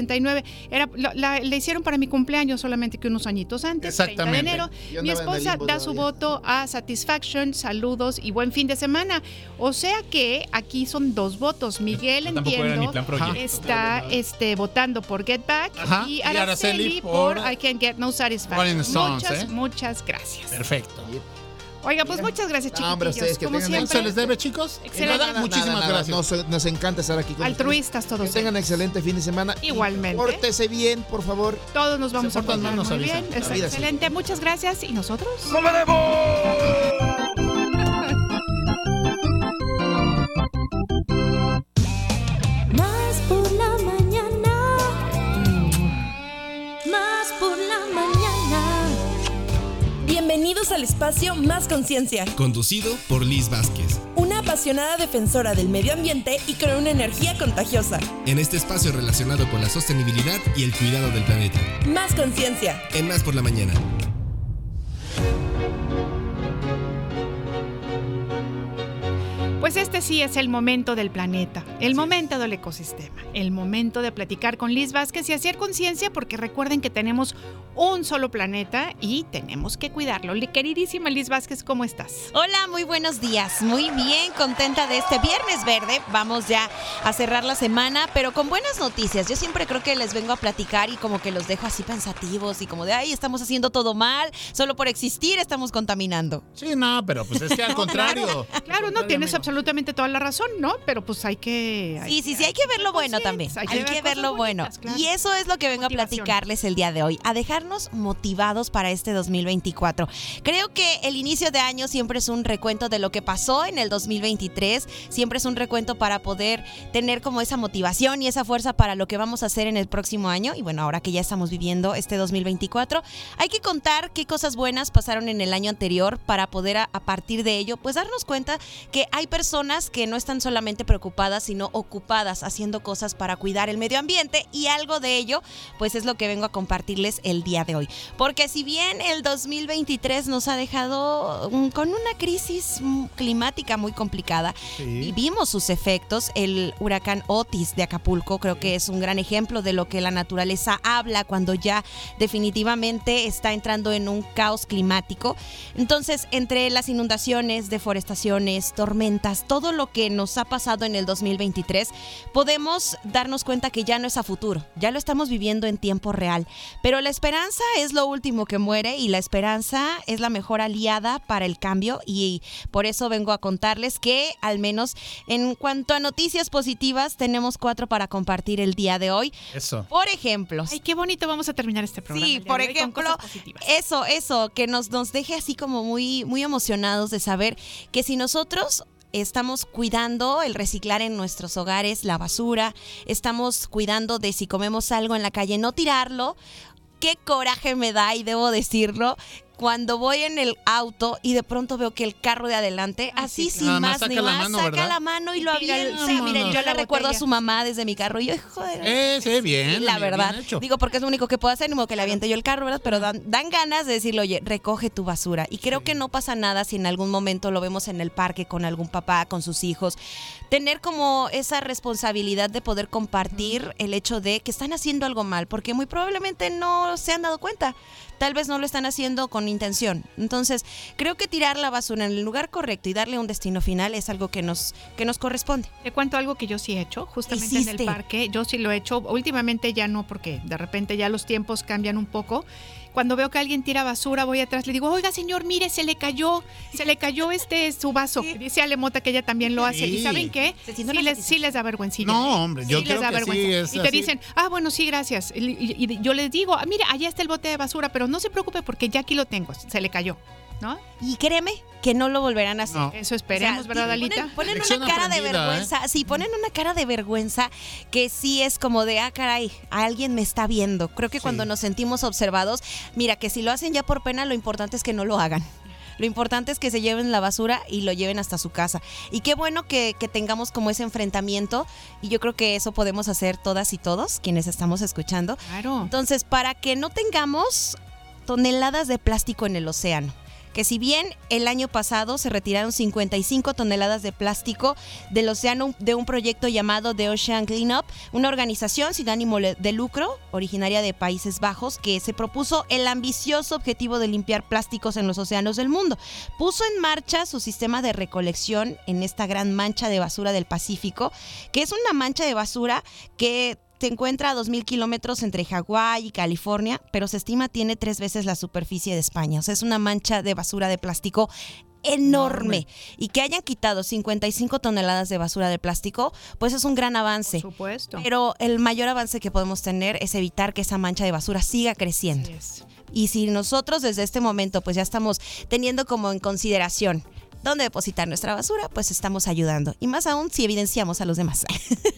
1969. Era, lo- la, le hicieron para mi cumpleaños solamente que unos añitos antes, 30 de Exactamente. enero. Mi en esposa da su voto a Satisfaction, saludos y buen fin de semana. O sea que aquí son dos votos. Miguel, No, entiendo, está este, votando por Get Back Ajá, y y Araceli, Araceli por, por I Can Get No Satisfaction. Muchas, ¿eh? muchas gracias. Perfecto. Oiga, pues muchas gracias, No, chiquitillos. hombre, ustedes que Como tengan siempre, ¿Se les debe, chicos? Excelente. Nada, muchísimas nada, gracias. Nos, nos encanta estar aquí con altruistas ustedes. todos. Que tengan excelente fin de semana. Igualmente. Pórtese bien, por favor. Todos nos vamos Se a portar muy bien. Es excelente. Muchas gracias. ¿Y nosotros? Más por la mañana. Más por la mañana. Bienvenidos al espacio Más Conciencia, Conducido por Liz Vázquez. una apasionada defensora del medio ambiente y con una energía contagiosa. En este espacio relacionado con la sostenibilidad y el cuidado del planeta. Más Conciencia. En Más por la Mañana. Pues este sí es el momento del planeta, el momento del ecosistema, el momento de platicar con Liz Vázquez y hacer conciencia porque recuerden que tenemos un solo planeta y tenemos que cuidarlo. Queridísima Liz Vázquez, ¿cómo estás? Hola, muy buenos días. Muy bien, contenta de este viernes verde. Vamos ya a cerrar la semana, pero con buenas noticias. Yo siempre creo que les vengo a platicar y como que los dejo así pensativos y como de, ay, estamos haciendo todo mal, solo por existir estamos contaminando. Sí, no, pero pues es que al contrario. Claro, no tienes absolutamente toda la razón, ¿no? Pero pues hay que... hay Sí, sí, sí, hay que ver lo bueno también. hay Hay que que, ver ver cosas lo bueno. claro. Y eso es lo que vengo a platicarles el día de hoy, a dejarnos motivados para este 2024. Creo que el inicio de año siempre es un recuento de lo que pasó en el 2023, siempre es un recuento para poder tener como esa motivación y esa fuerza para lo que vamos a hacer en el próximo año. Y bueno, ahora que ya estamos viviendo este 2024, hay que contar qué cosas buenas pasaron en el año anterior para poder a, a partir de ello, pues darnos cuenta que hay personas que no están solamente preocupadas, sino ocupadas haciendo cosas para cuidar el medio ambiente y algo de ello, pues es lo que vengo a compartirles el día de hoy. Porque si bien el 2023 nos ha dejado mm, con una crisis climática muy complicada, y vimos sus efectos. El huracán Otis de Acapulco creo que es un gran ejemplo de lo que la naturaleza habla cuando ya definitivamente está entrando en un caos climático. Entonces, entre las inundaciones, deforestaciones, tormentas, todo lo que nos ha pasado en el 2023, podemos darnos cuenta que ya no es a futuro, ya lo estamos viviendo en tiempo real. Pero la esperanza es lo último que muere y la esperanza es la mejor aliada para el cambio y por eso vengo a contarles que al menos en cuanto a noticias positivas tenemos cuatro para compartir el día de hoy. Eso. Por ejemplo, Ay, qué bonito vamos a terminar este programa. Sí, por ejemplo, eso, eso, que nos, nos deje así como muy, muy emocionados de saber que si nosotros estamos cuidando el reciclar en nuestros hogares, la basura, estamos cuidando de si comemos algo en la calle, no tirarlo, qué coraje me da, y debo decirlo, cuando voy en el auto y de pronto veo que el carro de adelante, así sin Nada más ni más, mano, saca ¿verdad? la mano y lo avienta. sí, Miren, yo la le recuerdo a su mamá desde mi carro y yo, joder. Eh, sí, bien. la bien verdad. hecho. Digo, porque es lo único que puedo hacer, ni modo que le aviente yo el carro, ¿verdad? Pero dan, dan ganas de decirle, oye, recoge tu basura. Y creo que no pasa nada si en algún momento lo vemos en el parque con algún papá, con sus hijos. Tener como esa responsabilidad de poder compartir el hecho de que están haciendo algo mal, porque muy probablemente no se han dado cuenta. Tal vez no lo están haciendo con intención. Entonces, creo que tirar la basura en el lugar correcto y darle un destino final es algo que nos, que nos corresponde. Te cuento algo que yo sí he hecho, justamente en el parque. Yo sí lo he hecho. Últimamente ya no, porque de repente ya los tiempos cambian un poco. Cuando veo que alguien tira basura, voy atrás, le digo, oiga, señor, mire, se le cayó, se le cayó este su vaso. Dice Alemota que ella también lo hace. ¿Y Sí. saben qué? Sí les, sí les da vergüencilla. No, hombre, yo sí creo les da que sí vergüenza. es y te así. dicen, ah, bueno, sí, gracias. Y, y- y yo les digo, ah, mire, allá está el bote de basura, pero no se preocupe porque ya aquí lo tengo, se le cayó. ¿No? Y créeme que no lo volverán a hacer. No. Eso esperemos, O sea, ¿verdad, ponen- Dalita? Ponen, una cara de ¿eh? vergüenza. Sí, ponen una cara de vergüenza que sí es como de, ah, caray, alguien me está viendo. Creo que cuando nos sentimos observados, mira, que si lo hacen ya por pena, lo importante es que no lo hagan. Lo importante es que se lleven la basura y lo lleven hasta su casa. Y qué bueno que, que tengamos como ese enfrentamiento y yo creo que eso podemos hacer todas y todos quienes estamos escuchando. Claro. Entonces, para que no tengamos toneladas de plástico en el océano. Que si bien el año pasado se retiraron 55 toneladas de plástico del océano de un proyecto llamado The Ocean Cleanup, una organización sin ánimo de lucro, originaria de Países Bajos, que se propuso el ambicioso objetivo de limpiar plásticos en los océanos del mundo. Puso en marcha su sistema de recolección en esta gran mancha de basura del Pacífico, que es una mancha de basura que se encuentra a 2.000 kilómetros entre Hawái y California, pero se estima tiene tres veces la superficie de España. O sea, es una mancha de basura de plástico enorme. Y que hayan quitado 55 toneladas de basura de plástico, pues es un gran avance. Por supuesto. Pero el mayor avance que podemos tener es evitar que esa mancha de basura siga creciendo. Y si nosotros desde este momento pues ya estamos teniendo como en consideración dónde depositar nuestra basura, pues estamos ayudando. Y más aún si evidenciamos a los demás.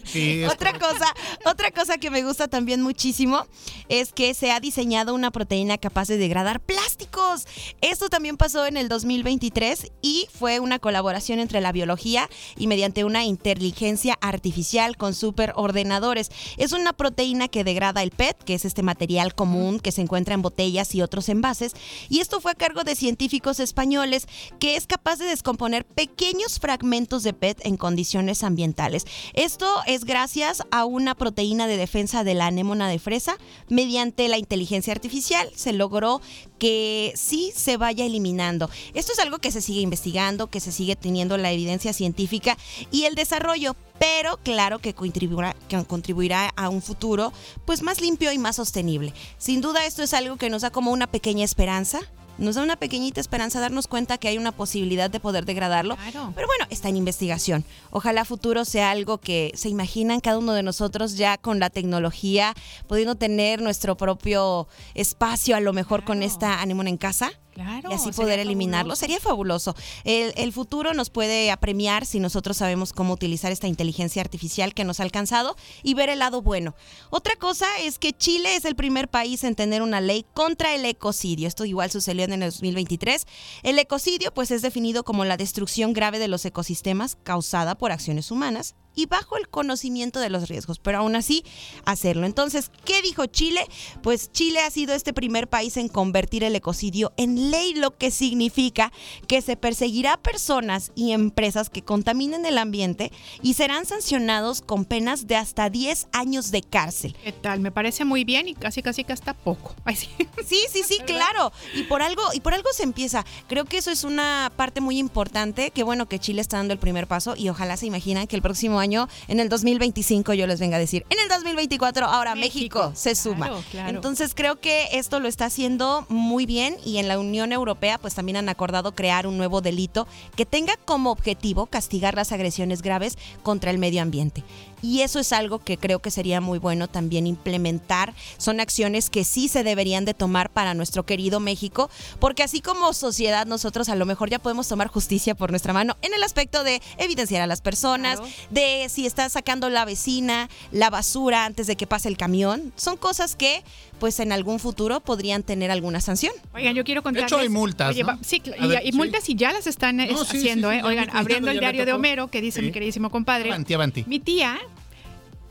Sí, otra cosa, otra cosa que me gusta también muchísimo es que se ha diseñado una proteína capaz de degradar plásticos. Esto también pasó en el 2023 y fue una colaboración entre la biología y mediante una inteligencia artificial con superordenadores. Es una proteína que degrada el PET, que es este material común que se encuentra en botellas y otros envases, y esto fue a cargo de científicos españoles que es capaz de descomponer pequeños fragmentos de PET en condiciones ambientales. Esto es gracias a una proteína de defensa de la anémona de fresa. Mediante la inteligencia artificial se logró que sí se vaya eliminando. Esto es algo que se sigue investigando, que se sigue teniendo la evidencia científica y el desarrollo, pero claro que contribuirá, contribuirá a un futuro pues más limpio y más sostenible. Sin duda esto es algo que nos da como una pequeña esperanza. Nos da una pequeñita esperanza darnos cuenta que hay una posibilidad de poder degradarlo. Pero bueno, está en investigación. Ojalá futuro sea algo que se imaginan cada uno de nosotros ya con la tecnología, pudiendo tener nuestro propio espacio a lo mejor con esta anémona en casa. Claro, y así poder eliminarlo. fabuloso. Sería fabuloso. El, el futuro nos puede apremiar si nosotros sabemos cómo utilizar esta inteligencia artificial que nos ha alcanzado y ver el lado bueno. Otra cosa es que Chile es el primer país en tener una ley contra el ecocidio. Esto igual sucedió en el 2023. El ecocidio pues es definido como la destrucción grave de los ecosistemas causada por acciones humanas y bajo el conocimiento de los riesgos, pero aún así hacerlo. Entonces, ¿qué dijo Chile? Pues Chile ha sido este primer país en convertir el ecocidio en ley, lo que significa que se perseguirá a personas y empresas que contaminen el ambiente y serán sancionados con penas de hasta 10 años de cárcel. ¿Qué tal? Me parece muy bien y casi casi que hasta poco. Ay, sí. Sí, sí, sí, claro. Y por algo, y por algo se empieza. Creo que eso es una parte muy importante. Qué bueno que Chile está dando el primer paso y ojalá se imaginan que el próximo año, en el 2025, yo les venga a decir, en el 2024, ahora México, se suma. Claro, claro. Entonces creo que esto lo está haciendo muy bien y en la Unión Europea pues también han acordado crear un nuevo delito que tenga como objetivo castigar las agresiones graves contra el medio ambiente. Y eso es algo que creo que sería muy bueno también implementar. Son acciones que sí se deberían de tomar para nuestro querido México, porque así como sociedad nosotros a lo mejor ya podemos tomar justicia por nuestra mano en el aspecto de evidenciar a las personas, de si está sacando la vecina la basura antes de que pase el camión. Son cosas que pues en algún futuro podrían tener alguna sanción. Oigan, yo quiero De contarles. hecho, hay multas, Oye, ¿no? va- sí, y, ver, y sí. multas y ya las están eh, No, sí, sí, haciendo, sí, ¿eh? Oigan, abriendo el diario de. Homero, que dice Sí. mi queridísimo compadre. Avanti, avanti. Mi tía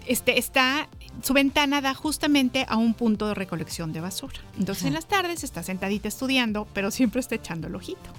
este, está, su ventana da justamente a un punto de recolección de basura. Entonces en las tardes está sentadita estudiando, pero siempre está echando el ojito.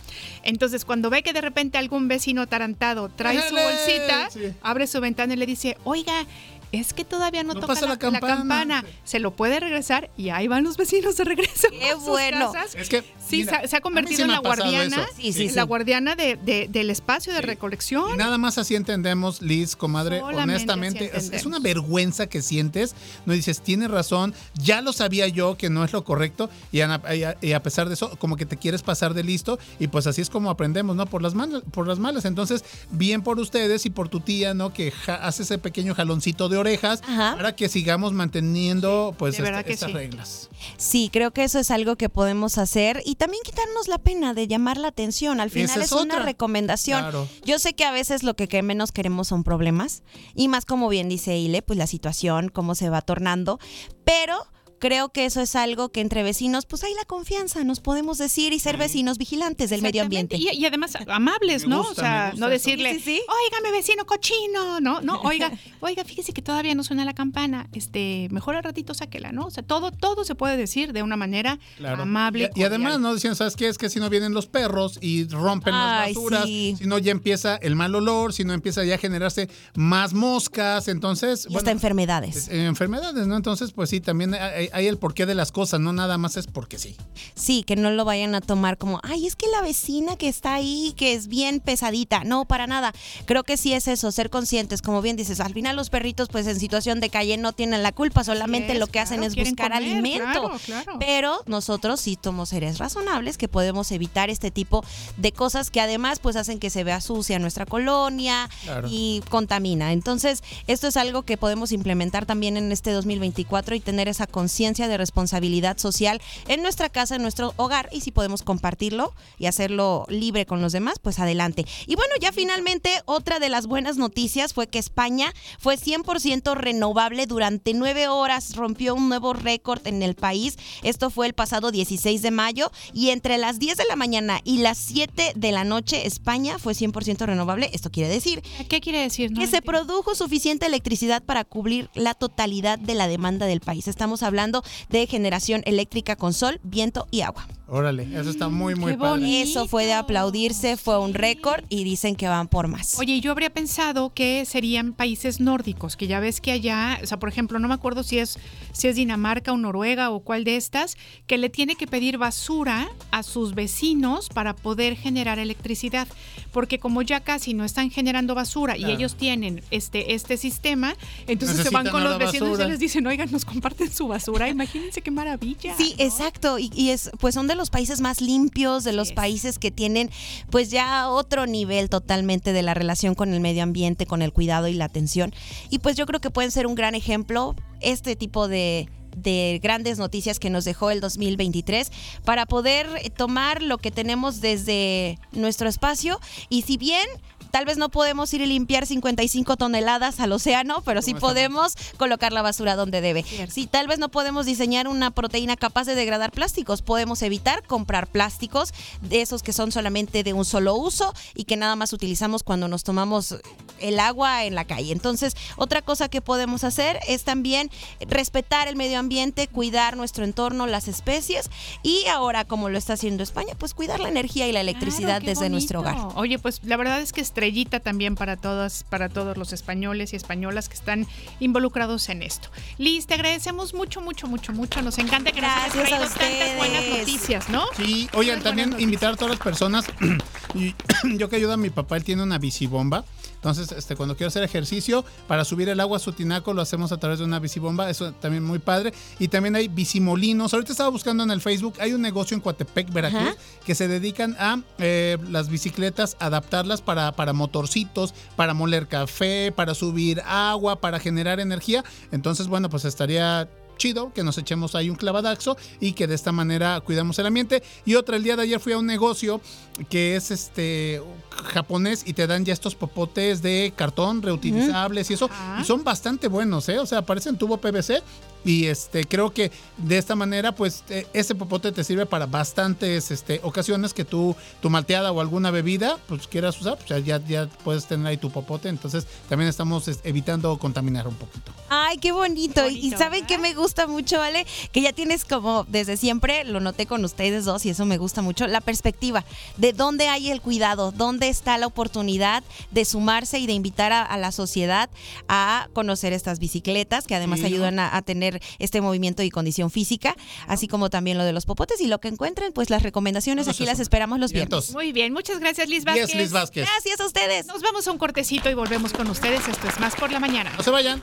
Entonces cuando ve que de repente algún vecino tarantado trae su bolsita, sí. abre su ventana y le dice, oiga, es que todavía no, No toca la, la campana". la campana. Se lo puede regresar y ahí van los vecinos de regreso. Qué con sus bueno. casas. Es que, Sí, mira, se, ha- se convertido en la guardiana, eso. Sí, sí, la guardiana de, de- del espacio de recolección. Y nada más así entendemos, Liz, comadre, Solamente honestamente, es, es una vergüenza que sientes. No dices, tiene razón, ya lo sabía yo que no es lo correcto, y a, y a- y a pesar de eso, como que te quieres pasar de listo, y pues así es como aprendemos, ¿no? Por las malas, por las malas. Entonces, bien por ustedes y por tu tía, ¿no? Que ja- hace ese pequeño jaloncito de orejas para que sigamos manteniendo, pues, este- estas sí. reglas. Sí, creo que eso es algo que podemos hacer y también quitarnos la pena de llamar la atención. Al final Esa es, es una otra. recomendación. Claro. Yo sé que a veces lo que que menos queremos son problemas y más como bien dice Ile, pues la situación, cómo se va tornando, pero creo que eso es algo que entre vecinos, pues hay la confianza, nos podemos decir y ser vecinos vigilantes del medio ambiente. Y, y además amables, ¿no? gusta, o sea, no decirle, Sí, sí, sí. óigame vecino cochino, ¿no? No, oiga, oiga, fíjese que todavía no suena la campana, este, mejor al ratito sáquela, ¿no? O sea, todo, todo se puede decir de una manera Claro. amable. Y, y además, ¿no? Decían, ¿sabes qué? Es que si no vienen los perros y rompen las basuras, sí. si no ya empieza el mal olor, si no empieza ya a generarse más moscas, entonces... Y hasta enfermedades. eh, enfermedades, ¿no? Entonces, pues sí, también hay, hay el porqué de las cosas, no nada más es porque sí. Sí, que no lo vayan a tomar como, ay, es que la vecina que está ahí, que es bien pesadita. No, para nada. Creo que sí es eso, ser conscientes. Como bien dices, al final los perritos, pues en situación de calle no tienen la culpa, solamente es, lo que hacen es buscar comer, alimento. claro, claro. Pero nosotros sí somos seres razonables que podemos evitar este tipo de cosas que además pues hacen que se vea sucia nuestra colonia Claro. y contamina. Entonces, esto es algo que podemos implementar también en este 2024 y tener esa conciencia de responsabilidad social en nuestra casa, en nuestro hogar y si podemos compartirlo y hacerlo libre con los demás, pues adelante. Y bueno, ya finalmente otra de las buenas noticias fue que España fue 100% renovable durante nueve horas, rompió un nuevo récord en el país. Esto fue el pasado 16 de mayo y entre las 10 de la mañana y las 7 de la noche España fue 100% renovable. Esto quiere decir ¿Qué quiere decir? que se produjo suficiente electricidad para cubrir la totalidad de la demanda del país. Estamos hablando de generación eléctrica con sol, viento y agua. Órale, eso está muy, muy padre. Eso fue de aplaudirse, fue un récord y dicen que van por más. Oye, yo habría pensado que serían países nórdicos, que ya ves que allá, o sea, por ejemplo, no me acuerdo si es si es Dinamarca o Noruega o cuál de estas, que le tiene que pedir basura a sus vecinos para poder generar electricidad, porque como ya casi no están generando basura y ellos tienen este este sistema, entonces se van con los vecinos y basura. les dicen, "Oigan, nos comparten su basura." Imagínense qué maravilla. Sí, exacto. Y, y es, pues son de los países más limpios, de los países que tienen, pues ya otro nivel totalmente de la relación con el medio ambiente, con el cuidado y la atención. Y pues yo creo que pueden ser un gran ejemplo este tipo de de grandes noticias que nos dejó el 2023 para poder tomar lo que tenemos desde nuestro espacio y si bien Tal vez no podemos ir y limpiar 55 toneladas al océano, pero sí podemos colocar la basura donde debe. Si tal vez no podemos diseñar una proteína capaz de degradar plásticos, podemos evitar comprar plásticos de esos que son solamente de un solo uso y que nada más utilizamos cuando nos tomamos el agua en la calle. Entonces, otra cosa que podemos hacer es también respetar el medio ambiente, cuidar nuestro entorno, las especies y ahora, como lo está haciendo España, pues cuidar la energía y la electricidad Claro, desde nuestro hogar. Oye, pues la verdad es que estrellita también para todas, para todos los españoles y españolas que están involucrados en esto. Liz, te agradecemos mucho, mucho, mucho, mucho. Nos encanta que Gracias nos a hayas traído tantas buenas ustedes. noticias, ¿no? Sí, oigan, también invitar a todas las personas. y yo que ayudo a mi papá, él tiene una bicibomba. Entonces, este, cuando quiero hacer ejercicio, para subir el agua a su tinaco, lo hacemos a través de una bicibomba. Eso también muy padre. Y también hay bicimolinos. Ahorita estaba buscando en el Facebook. Hay un negocio en Coatepec, Veracruz, Ajá. que se dedican a eh, las bicicletas, adaptarlas para, para motorcitos, para moler café, para subir agua, para generar energía. Entonces, bueno, pues estaría chido que nos echemos ahí un clavadaxo y que de esta manera cuidamos el ambiente. Y otra, el día de ayer fui a un negocio que es este japonés y te dan ya estos popotes de cartón reutilizables y eso. Y son bastante buenos, ¿eh? O sea, parecen tubo PVC. Y este, creo que de esta manera, pues, eh, ese popote te sirve para bastantes este, ocasiones que tú, tu malteada o alguna bebida, pues quieras usar, pues ya, ya, puedes tener ahí tu popote. Entonces, también estamos es, evitando contaminar un poquito. Ay, qué bonito. Y- y saben que me gusta mucho, ¿vale? Que ya tienes como desde siempre, lo noté con ustedes dos y eso me gusta mucho, la perspectiva de dónde hay el cuidado, dónde está la oportunidad de sumarse y de invitar a, a la sociedad a conocer estas bicicletas que además Sí. ayudan a, a tener este movimiento y condición física, así como también lo de los popotes y lo que encuentren, pues las recomendaciones aquí las esperamos los viernes. Muy bien, muchas gracias Liz Yes, Vázquez. Liz Vázquez. Gracias a ustedes. Nos vamos a un cortecito y volvemos con ustedes. Esto es Más por la Mañana. No se vayan.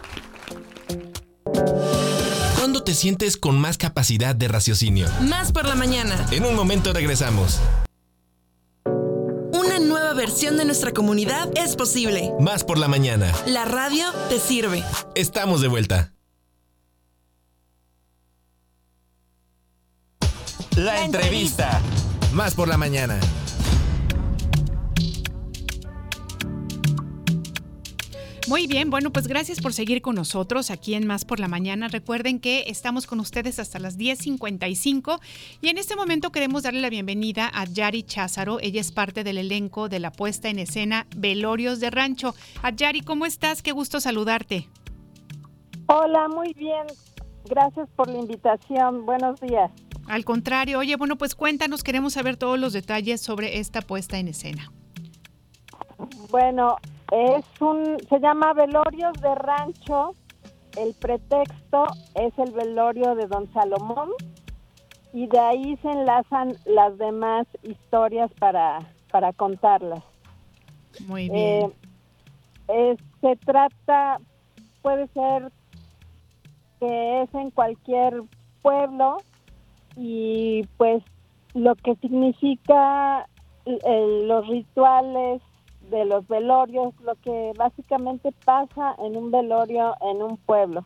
¿Cuándo te sientes con más capacidad de raciocinio? Más por la mañana. En un momento regresamos. Una nueva versión de nuestra comunidad es posible. Más por la mañana. La radio te sirve. Estamos de vuelta. La entrevista. Más por la mañana. Muy bien, bueno, pues gracias por seguir con nosotros aquí en Más por la Mañana. Recuerden que estamos con ustedes hasta las 10.55 y en este momento queremos darle la bienvenida a Yari Cházaro. Ella es parte del elenco de la puesta en escena Velorios de Rancho. A Yari, ¿cómo estás? Qué gusto saludarte. Hola, muy bien. Gracias por la invitación. Buenos días. Al contrario, oye, bueno, pues cuéntanos, queremos saber todos los detalles sobre esta puesta en escena. Bueno, es un se llama Velorios de Rancho. El pretexto es el velorio de Don Salomón y de ahí se enlazan las demás historias para para contarlas. Muy bien. se trata, puede ser que es en cualquier pueblo y pues lo que significa los rituales de los velorios, lo que básicamente pasa en un velorio en un pueblo.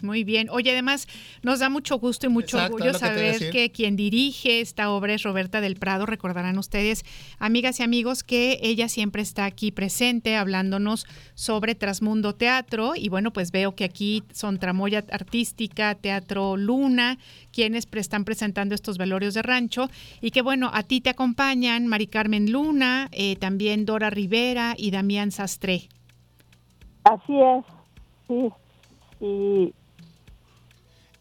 Muy bien. Oye, además nos da mucho gusto y mucho Exacto, orgullo saber que quien dirige esta obra es Roberta del Prado. Recordarán ustedes, amigas y amigos, que ella siempre está aquí presente hablándonos sobre Trasmundo Teatro. Y bueno, pues veo que aquí son Tramoya Artística, Teatro Luna, quienes pre- están presentando estos velorios de rancho. Y que bueno, a ti te acompañan Mari Carmen Luna, eh, también Dora Rivera y Damián Sastre. Así es, sí. Y,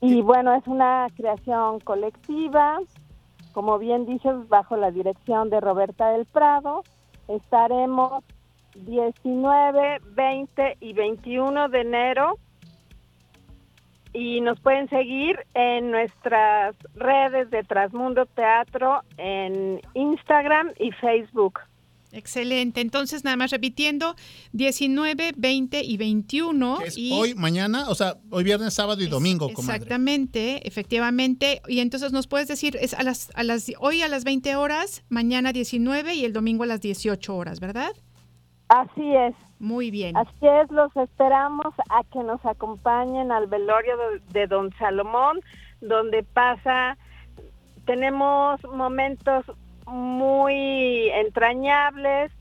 y bueno, es una creación colectiva, como bien dices, bajo la dirección de Roberta del Prado. Estaremos 19, 20 y 21 de enero y nos pueden seguir en nuestras redes de Trasmundo Teatro en Instagram y Facebook. Excelente. Entonces, nada más repitiendo, 19, 20 y 21. y Hoy, mañana, o sea, hoy viernes, sábado y domingo, comadre. Exactamente, efectivamente. Y entonces nos puedes decir, es a las, a las, hoy a las 20 horas, mañana 19 y el domingo a las 18 horas, ¿verdad? Así es. Muy bien. Así es, los esperamos a que nos acompañen al velorio de, de Don Salomón, donde pasa, tenemos momentos muy entrañables,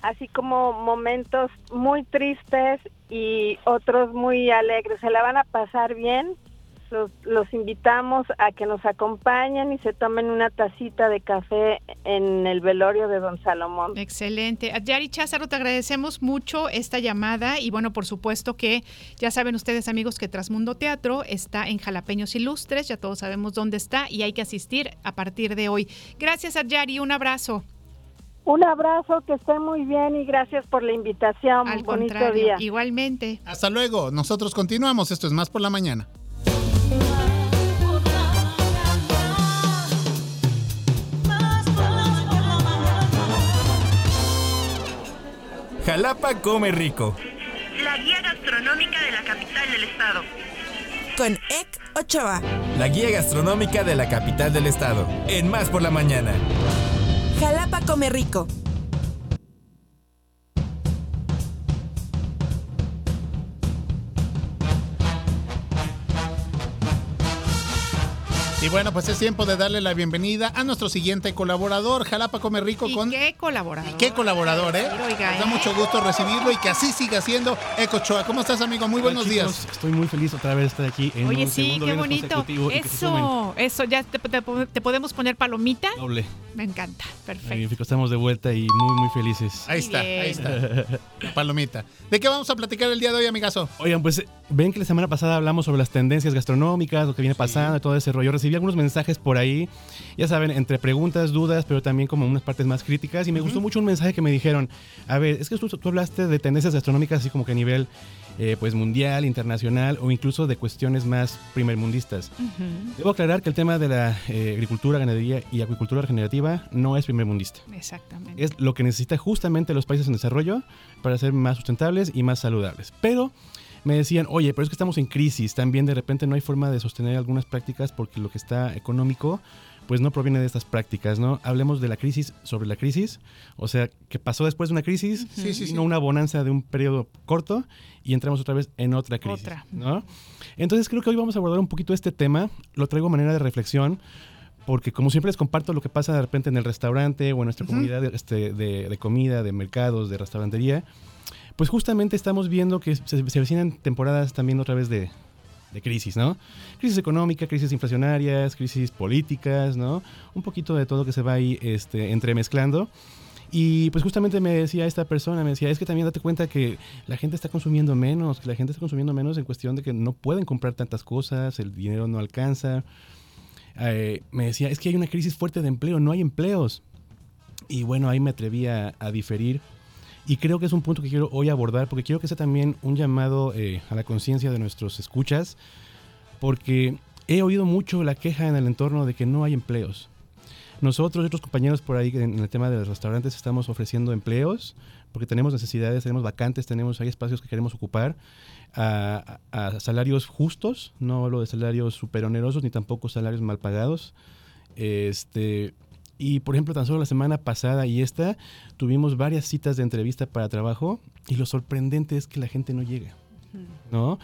así como momentos muy tristes y otros muy alegres. Se la van a pasar bien. Los, los invitamos a que nos acompañen y se tomen una tacita de café en el velorio de Don Salomón. Excelente. A Yari Cházaro, te agradecemos mucho esta llamada y bueno, por supuesto que ya saben ustedes amigos que Trasmundo Teatro está en Jalapeños Ilustres, ya todos sabemos dónde está y hay que asistir a partir de hoy. Gracias a Yari, un abrazo. Un abrazo, que estén muy bien y gracias por la invitación. Al Bonito contrario, día. igualmente. Hasta luego, nosotros continuamos. Esto es más por la mañana. Jalapa come rico. La guía gastronómica de la capital del estado. Con Ek Ochoa. La guía gastronómica de la capital del estado. En Más por la mañana. Jalapa come rico. Y bueno, pues es tiempo de darle la bienvenida a nuestro siguiente colaborador, Jalapa Come Rico, ¿Y con... qué colaborador? ¿Qué colaborador, eh? Oiga, Nos da ¿eh? mucho gusto recibirlo y que así siga siendo Eco Choa. ¿Cómo estás, amigo? Muy buenos Hola, días. Estoy muy feliz otra vez de estar aquí en Oye, un sí, qué bonito. Eso, eso, ya te, te- te podemos poner palomita. doble. Me encanta, perfecto. Magnífico, estamos de vuelta y muy, muy felices. Ahí está, bien. ahí está. La palomita. ¿De qué vamos a platicar el día de hoy, amigazo? Oigan, pues ven que la semana pasada hablamos sobre las tendencias gastronómicas, lo que viene pasando y todo ese rollo. Recibí algunos mensajes por ahí, ya saben, entre preguntas, dudas, pero también como unas partes más críticas. Y me gustó mucho un mensaje que me dijeron, a ver, es que tú, tú hablaste de tendencias gastronómicas así como que a nivel eh, pues mundial, internacional o incluso de cuestiones más primermundistas. Debo aclarar que el tema de la eh, agricultura, ganadería y acuicultura regenerativa no es primermundista. Exactamente. Es lo que necesita justamente los países en desarrollo para ser más sustentables y más saludables. Pero me decían, oye, pero es que estamos en crisis, también de repente no hay forma de sostener algunas prácticas porque lo que está económico pues no proviene de estas prácticas, ¿no? Hablemos de la crisis sobre la crisis, o sea, que pasó después de una crisis, Sí, sí, sí. vino una bonanza de un periodo corto y entramos otra vez en otra crisis, Otra. ¿no? Entonces creo que hoy vamos a abordar un poquito este tema, lo traigo a manera de reflexión, porque como siempre les comparto lo que pasa de repente en el restaurante o en nuestra comunidad de, este, de, de comida, de mercados, de restaurantería, pues justamente estamos viendo que se, se avecinan temporadas también otra vez de, crisis, ¿no? Crisis económica, crisis inflacionarias, crisis políticas, ¿no? Un poquito de todo que se va ahí este, entremezclando. Y pues justamente me decía esta persona, me decía, es que también date cuenta que la gente está consumiendo menos, que la gente está consumiendo menos en cuestión de que no pueden comprar tantas cosas, el dinero no alcanza. Eh, me decía, es que hay una crisis fuerte de empleo, no hay empleos. Y bueno, ahí me atreví a diferir. Y creo que es un punto que quiero hoy abordar, porque quiero que sea también un llamado eh, a la conciencia de nuestros escuchas, porque he oído mucho la queja en el entorno de que no hay empleos. Nosotros y otros compañeros por ahí en el tema de los restaurantes estamos ofreciendo empleos, porque tenemos necesidades, tenemos vacantes, tenemos hay espacios que queremos ocupar a, a- salarios justos, no hablo de salarios super onerosos ni tampoco salarios mal pagados. Este, y por ejemplo, tan solo la semana pasada y esta tuvimos varias citas de entrevista para trabajo y lo sorprendente es que la gente no llega. ¿No?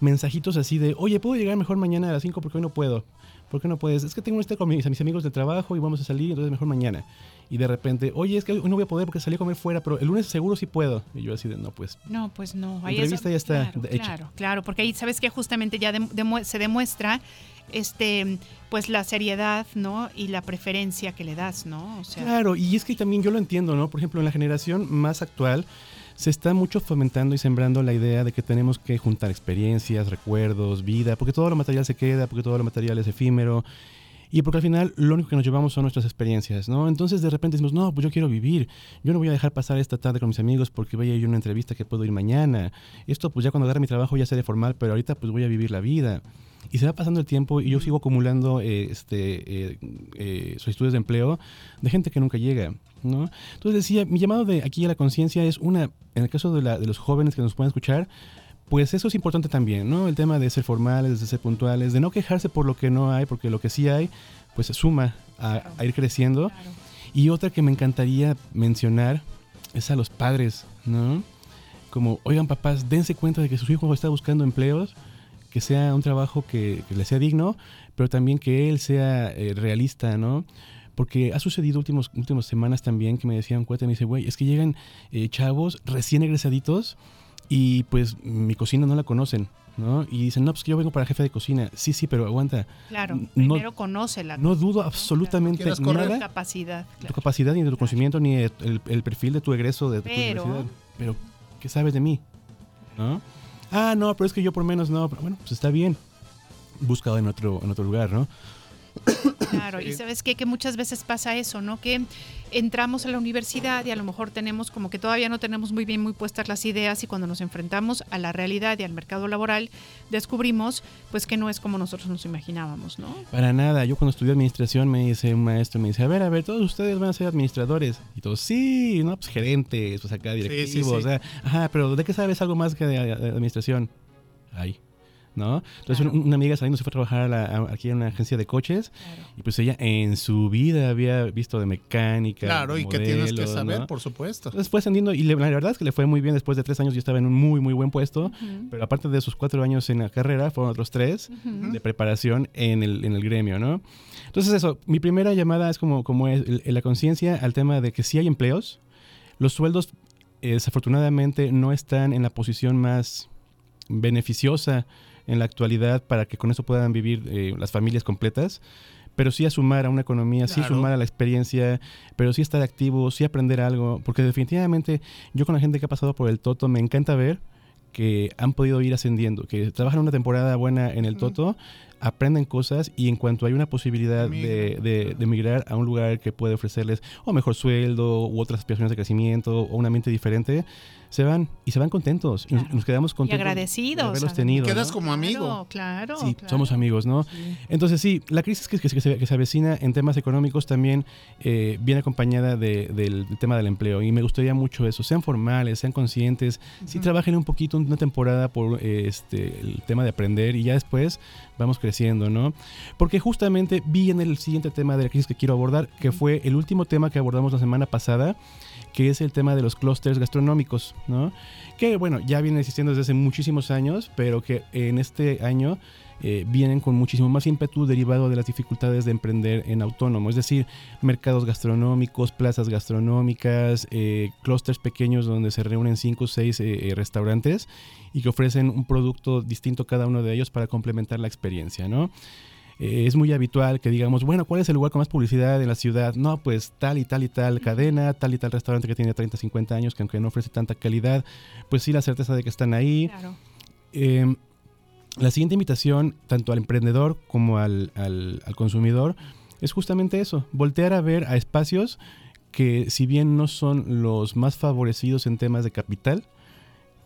Mensajitos así de, oye, ¿puedo llegar mejor mañana a las 5 porque hoy no puedo? ¿Por qué no puedes? Es que tengo cita con mis, mis amigos de trabajo y vamos a salir, entonces mejor mañana. Y de repente, oye, es que hoy no voy a poder porque salí a comer fuera, pero el lunes seguro sí puedo. Y yo así de, no, pues. No, pues no. La ahí entrevista ya está claro, hecha. Claro, claro, porque ahí sabes que justamente ya se demuestra este pues la seriedad, ¿no? Y la preferencia que le das, ¿no? O sea, Claro, y es que también yo lo entiendo, ¿no? Por ejemplo, en la generación más actual se está mucho fomentando y sembrando la idea de que tenemos que juntar experiencias, recuerdos, vida, porque todo lo material se queda, porque todo lo material es efímero. Y porque al final lo único que nos llevamos son nuestras experiencias, ¿no? Entonces de repente decimos, no, pues yo quiero vivir, yo no voy a dejar pasar esta tarde con mis amigos porque vaya yo una entrevista que puedo ir mañana. Esto pues ya cuando agarre mi trabajo ya seré formal, pero ahorita pues voy a vivir la vida. Y se va pasando el tiempo y yo sigo acumulando eh, este, eh, eh, solicitudes de empleo de gente que nunca llega, ¿no? Entonces decía, mi llamado de aquí a la conciencia es una, en el caso de, la- de los jóvenes que nos puedan escuchar, pues eso es importante también, ¿no? El tema de ser formales, de ser puntuales, de no quejarse por lo que no hay, porque lo que sí hay, pues se suma a, a ir creciendo. Y otra que me encantaría mencionar es a los padres, ¿no? Como, oigan papás, dense cuenta de que su hijo está buscando empleos, que sea un trabajo que, que le sea digno, pero también que él sea eh, realista, ¿no? Porque ha sucedido últimos, últimas semanas también que me decían cuenta, me dice, güey, es que llegan eh, chavos recién egresaditos y pues mi cocina no la conocen, ¿no? Y dicen, no, pues que yo vengo para jefe de cocina. Sí, sí, pero aguanta. claro, No- primero conoce la No dudo absolutamente tu nada capacidad. de tu capacidad, ni de tu conocimiento, ni el, el perfil de tu egreso de, de tu Pero- universidad. Pero, ¿qué sabes de mí? ¿No? Ah, no, pero es que yo por menos no. Pero bueno, pues está bien. Buscado en otro, en otro lugar, ¿no? Claro, y sabes qué? que muchas veces pasa eso, ¿no? Que entramos a la universidad y a lo mejor tenemos como que todavía no tenemos muy bien muy puestas las ideas y cuando nos enfrentamos a la realidad y al mercado laboral descubrimos pues que no es como nosotros nos imaginábamos, ¿no? Para nada. Yo cuando estudié administración me dice un maestro, me dice, a ver, a ver, todos ustedes van a ser administradores. Y todos, sí, no, pues gerentes, pues acá directivos. sí, sí. o sea, ajá, pero ¿de qué sabes algo más que de, de administración? Ahí. ¿No? Entonces un- una amiga saliendo se fue a trabajar a la- a- aquí en una agencia de coches y pues ella en su vida había visto de mecánica. Claro, de y que tienes que saber, ¿no? por supuesto. Entonces fue ascendiendo y le- la verdad es que le fue muy bien. Después de tres años yo estaba en un muy, muy buen puesto. Pero aparte de esos cuatro años en la carrera, fueron otros tres de preparación en el, en el gremio, ¿no? Entonces eso, mi primera llamada es como, como es el- la conciencia al tema de que sí hay empleos. Los sueldos eh, desafortunadamente no están en la posición más beneficiosa en la actualidad para que con eso puedan vivir eh, las familias completas, pero sí a sumar a una economía, sí sumar a la experiencia, pero sí estar activo, sí aprender algo, porque definitivamente yo con la gente que ha pasado por el Toto me encanta ver que han podido ir ascendiendo, que trabajan una temporada buena en el Toto, aprenden cosas y en cuanto hay una posibilidad de, de, de migrar a un lugar que puede ofrecerles o mejor sueldo u otras aspiraciones de crecimiento o un ambiente diferente, se van y se van contentos y nos- nos quedamos Y contentos de agradecidos. haberlos además. tenido. Quedas ¿no? como amigo. Claro, claro. Sí, claro. somos amigos, ¿no? Entonces sí, la crisis que, que se- que se, que se avecina en temas económicos también eh, viene acompañada de- del tema del empleo y me gustaría mucho eso, sean formales, sean conscientes, sí trabajen un poquito una temporada por eh, este, el tema de aprender y ya después vamos creciendo, ¿no? Porque justamente vi en el siguiente tema de la crisis que quiero abordar, que fue el último tema que abordamos la semana pasada, que es el tema de los clústeres gastronómicos, ¿no? Que bueno, ya viene existiendo desde hace muchísimos años, pero que en este año eh, vienen con muchísimo más ímpetu derivado de las dificultades de emprender en autónomo, es decir, mercados gastronómicos, plazas gastronómicas, eh, clústeres pequeños donde se reúnen cinco o seis eh, eh, restaurantes y que ofrecen un producto distinto cada uno de ellos para complementar la experiencia, ¿no? Eh, es muy habitual que digamos, bueno, ¿cuál es el lugar con más publicidad en la ciudad? No, pues tal y tal y tal cadena, tal y tal restaurante que tiene 30, 50 años, que aunque no ofrece tanta calidad, pues sí la certeza de que están ahí. Eh, la siguiente invitación, tanto al emprendedor como al, al- al consumidor, es justamente eso, voltear a ver a espacios que si bien no son los más favorecidos en temas de capital,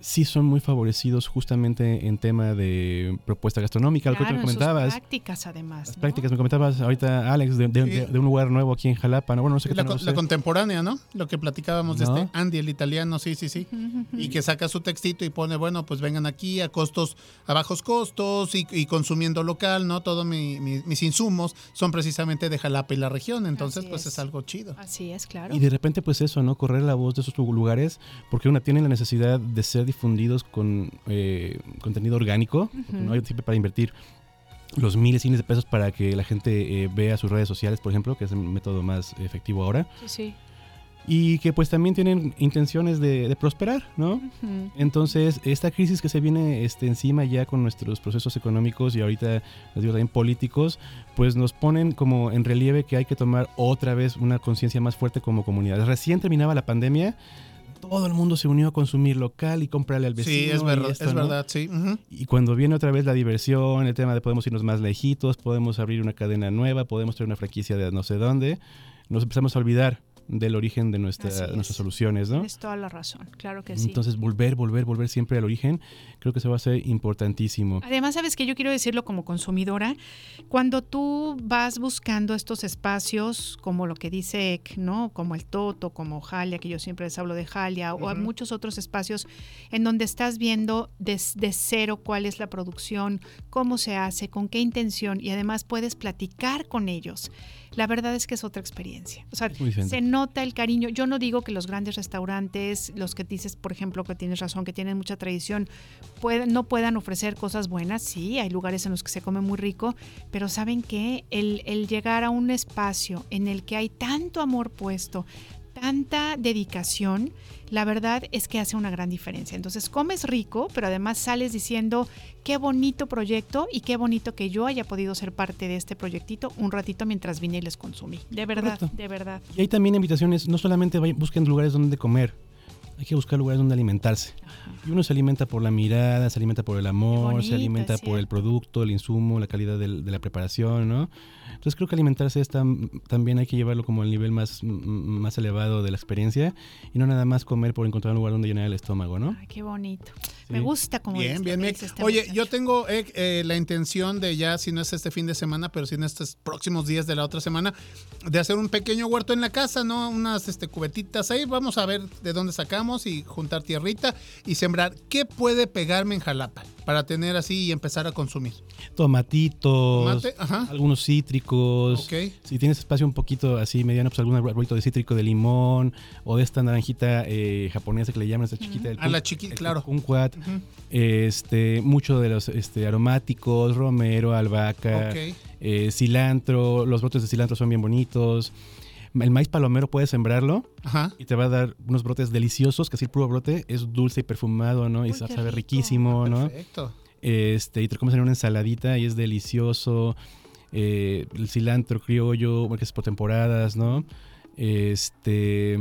sí son muy favorecidos justamente en tema de propuesta gastronómica, lo que tú en sus comentabas. prácticas además. ¿no? prácticas. Me comentabas ahorita, Alex, de, de- Sí. de- de un lugar nuevo aquí en Jalapa. ¿no? Bueno, no sé qué La, tal, co- no sé. la contemporánea, ¿no? Lo que platicábamos ¿No? de este Andy, el italiano, sí, sí, sí. Y que saca su textito y pone, bueno, pues vengan aquí a costos, a bajos costos y, y consumiendo local, ¿no? Todos mi- mi- mis insumos son precisamente de Jalapa y la región, entonces Así pues es. es algo chido. Así es, claro. Y de repente, pues eso, ¿no? Correr la voz de esos lugares, porque una tiene la necesidad de ser difundidos con eh, contenido orgánico, no siempre para invertir los miles y miles de pesos para que la gente eh, vea sus redes sociales, por ejemplo, que es el método más efectivo ahora. Sí, sí. Y que pues también tienen intenciones de, de prosperar, ¿no? Entonces, esta crisis que se viene este, encima ya con nuestros procesos económicos y ahorita, les digo, también políticos, pues nos ponen como en relieve que hay que tomar otra vez una conciencia más fuerte como comunidad. Recién terminaba la pandemia, todo el mundo se unió a consumir local y comprarle al vecino. Sí, es verdad, esto, es ¿no? verdad, sí. Y cuando viene otra vez la diversión, el tema de podemos irnos más lejitos, podemos abrir una cadena nueva, podemos traer una franquicia de no sé dónde, nos empezamos a olvidar del origen de nuestra- es. nuestras soluciones, ¿no? Tienes toda la razón, claro que sí. Entonces, volver, volver, volver siempre al origen, creo que eso va a ser importantísimo. Además, sabes que yo quiero decirlo como consumidora, cuando tú vas buscando estos espacios, como lo que dice Ek, ¿no? Como el Toto, como Jalia, que yo siempre les hablo de Jalia, o hay muchos otros espacios en donde estás viendo des- de, cero cuál es la producción, cómo se hace, con qué intención, y además puedes platicar con ellos. La verdad es que es otra experiencia. O sea, se nota el cariño. Yo no digo que los grandes restaurantes, los que dices, por ejemplo, que tienes razón, que tienen mucha tradición, pueden- no puedan ofrecer cosas buenas. Sí, hay lugares en los que se come muy rico, pero ¿saben qué? El, el llegar a un espacio en el que hay tanto amor puesto, tanta dedicación, la verdad es que hace una gran diferencia. Entonces comes rico, pero además sales diciendo qué bonito proyecto y qué bonito que yo haya podido ser parte de este proyectito un ratito mientras vine y les consumí. De verdad, Correcto. de verdad. Y hay también invitaciones, no solamente busquen lugares donde comer, hay que buscar lugares donde alimentarse. Y uno se alimenta por la mirada, se alimenta por el amor, bonito, se alimenta por el producto, el insumo, la calidad de la preparación, ¿no? Entonces creo que alimentarse es tam- también hay que llevarlo como al nivel más, más elevado de la experiencia y no nada más comer por encontrar un lugar donde llenar el estómago, ¿no? Ay, qué bonito. Me gusta como Bien, bien, bien. este Oye, yo tengo eh, eh, la intención de ya, si no es este fin de semana, pero si en estos próximos días de la otra semana, de hacer un pequeño huerto en la casa, ¿no? Unas este, cubetitas ahí. Vamos a ver de dónde sacamos y juntar tierrita y sembrar. ¿Qué puede pegarme en Jalapa para tener así y empezar a consumir? Tomatitos, Tomate, ajá. algunos cítricos. Si tienes espacio un poquito así mediano, pues algún arbolito de cítrico de limón o de esta naranjita eh, japonesa que le llaman esta chiquita. el A la kun- chiqui, el claro. kumquat. Ujú. Este, mucho de los este, aromáticos, romero, albahaca, eh, cilantro. Los brotes de cilantro son bien bonitos. El maíz palomero puedes sembrarlo Ajá. y te va a dar unos brotes deliciosos, que así el puro brote es dulce y perfumado, ¿no? Y Uy, sabe riquísimo, ¿no? Perfecto. Este, y te lo comes en una ensaladita y es delicioso. Eh, el cilantro criollo, que es por temporadas, ¿no? Este,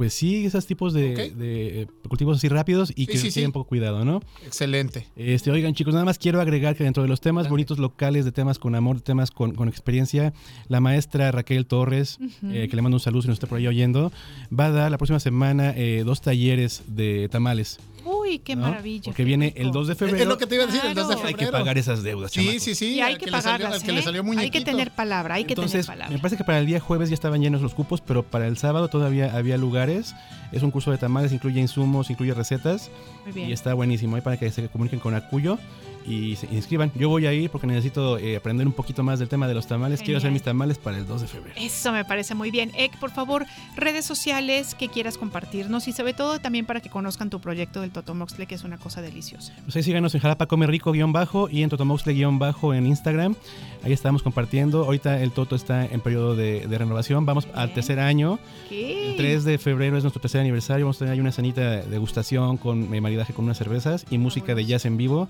pues sí, esos tipos de, eh, cultivos así rápidos y Sí, que sí, tienen sí. poco cuidado, ¿no? Excelente. Este, oigan chicos, nada más quiero agregar que dentro de los temas bonitos locales, de temas con amor, de temas con, con experiencia, la maestra Raquel Torres, eh, que le mando un saludo si nos está por ahí oyendo, va a dar la próxima semana eh, dos talleres de tamales. Uy, qué ¿no? maravilla. Porque viene el 2 de febrero. Es lo que te iba a decir, el 2 de Claro. Hay febrero. que pagar esas deudas. Sí, sí, sí. Y hay al que le salió- pagarlas, al que le ¿eh? salió Hay que tener palabra, hay que Entonces, tener palabra. me parece que para el día jueves ya estaban llenos los cupos, pero para el sábado todavía había lugares. Es un curso de tamales, incluye insumos, incluye recetas. Muy bien. Y está buenísimo. Ahí para que se comuniquen con Acuyo y se inscriban. Yo voy a ir porque necesito eh, aprender un poquito más del tema de los tamales. Quiero hacer mis tamales para el 2 de febrero. Eso me parece muy bien. Ek, por favor, redes sociales que quieras compartirnos y sobre todo también para que conozcan tu proyecto del Totomoxle, que es una cosa deliciosa. Pues ahí síganos en Jalapa Come Rico y en Totomoxle guion bajo en Instagram. Ahí estamos compartiendo. Ahorita el Toto está en periodo de, de renovación. Vamos al tercer año. El 3 de febrero es nuestro tercer aniversario. Vamos a tener ahí una cenita de degustación con eh, maridaje con unas cervezas y música de jazz en vivo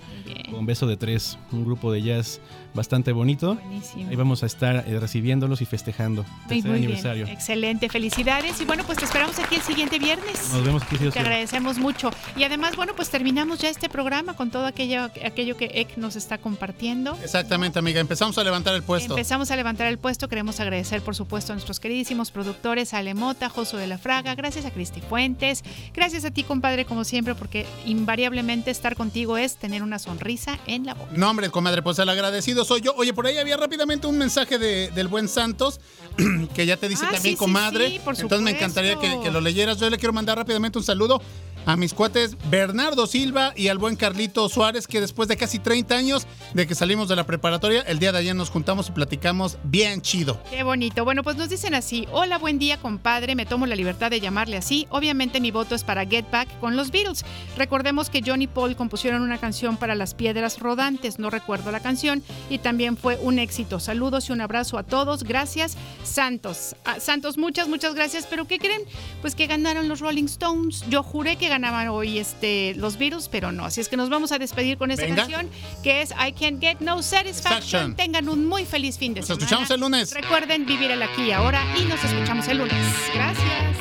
con beso de tres. Un grupo de jazz bastante bonito. Buenísimo. Ahí vamos a estar eh, recibiéndolos y festejando. Muy, muy aniversario. bien. Excelente, felicidades. Y bueno, pues te esperamos aquí el siguiente viernes. Nos vemos aquí, si Dios Te quiere. agradecemos mucho. Y además, bueno, pues terminamos ya este programa con todo aquello, aquello que Ek nos está compartiendo. Exactamente, amiga. Empezamos a levantar el puesto. Empezamos a levantar el puesto. Queremos agradecer, por supuesto, a nuestros queridísimos productores, a Ale Mota, Josu de la Fraga, gracias a Cristi Fuentes, gracias a ti, compadre, como siempre, porque invariablemente estar contigo es tener una sonrisa en la boca. No, hombre, comadre, pues el agradecido soy yo. Oye, por ahí había rápidamente un mensaje de- del buen Santos que ya te dice Ah, también sí, comadre. sí, por Entonces me encantaría que, que lo leyeras. Yo le quiero mandar rápidamente un saludo a mis cuates Bernardo Silva y al buen Carlito Suárez, que después de casi 30 años de que salimos de la preparatoria, el día de ayer nos juntamos y platicamos bien chido. Qué bonito. Bueno, pues nos dicen así. Hola, buen día, compadre. Me tomo la libertad de llamarle así. Obviamente mi voto es para Get Back con los Beatles. Recordemos que John y Paul compusieron una canción para las piedras rodantes. No recuerdo la canción. Y también fue un éxito. Saludos y un abrazo a todos. Gracias, Santos. Ah, Santos, muchas, muchas gracias. ¿Pero qué creen? Pues que ganaron los Rolling Stones. Yo juré que hoy este, los Beatles, pero no. Así es que nos vamos a despedir con esta canción que es I Can't Get No Satisfaction. Tengan un muy feliz fin de semana. Nos escuchamos el lunes. Recuerden vivir el aquí y ahora y nos escuchamos el lunes. Gracias.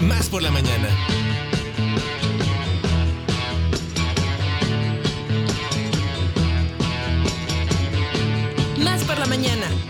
Más por la mañana. Más por la mañana.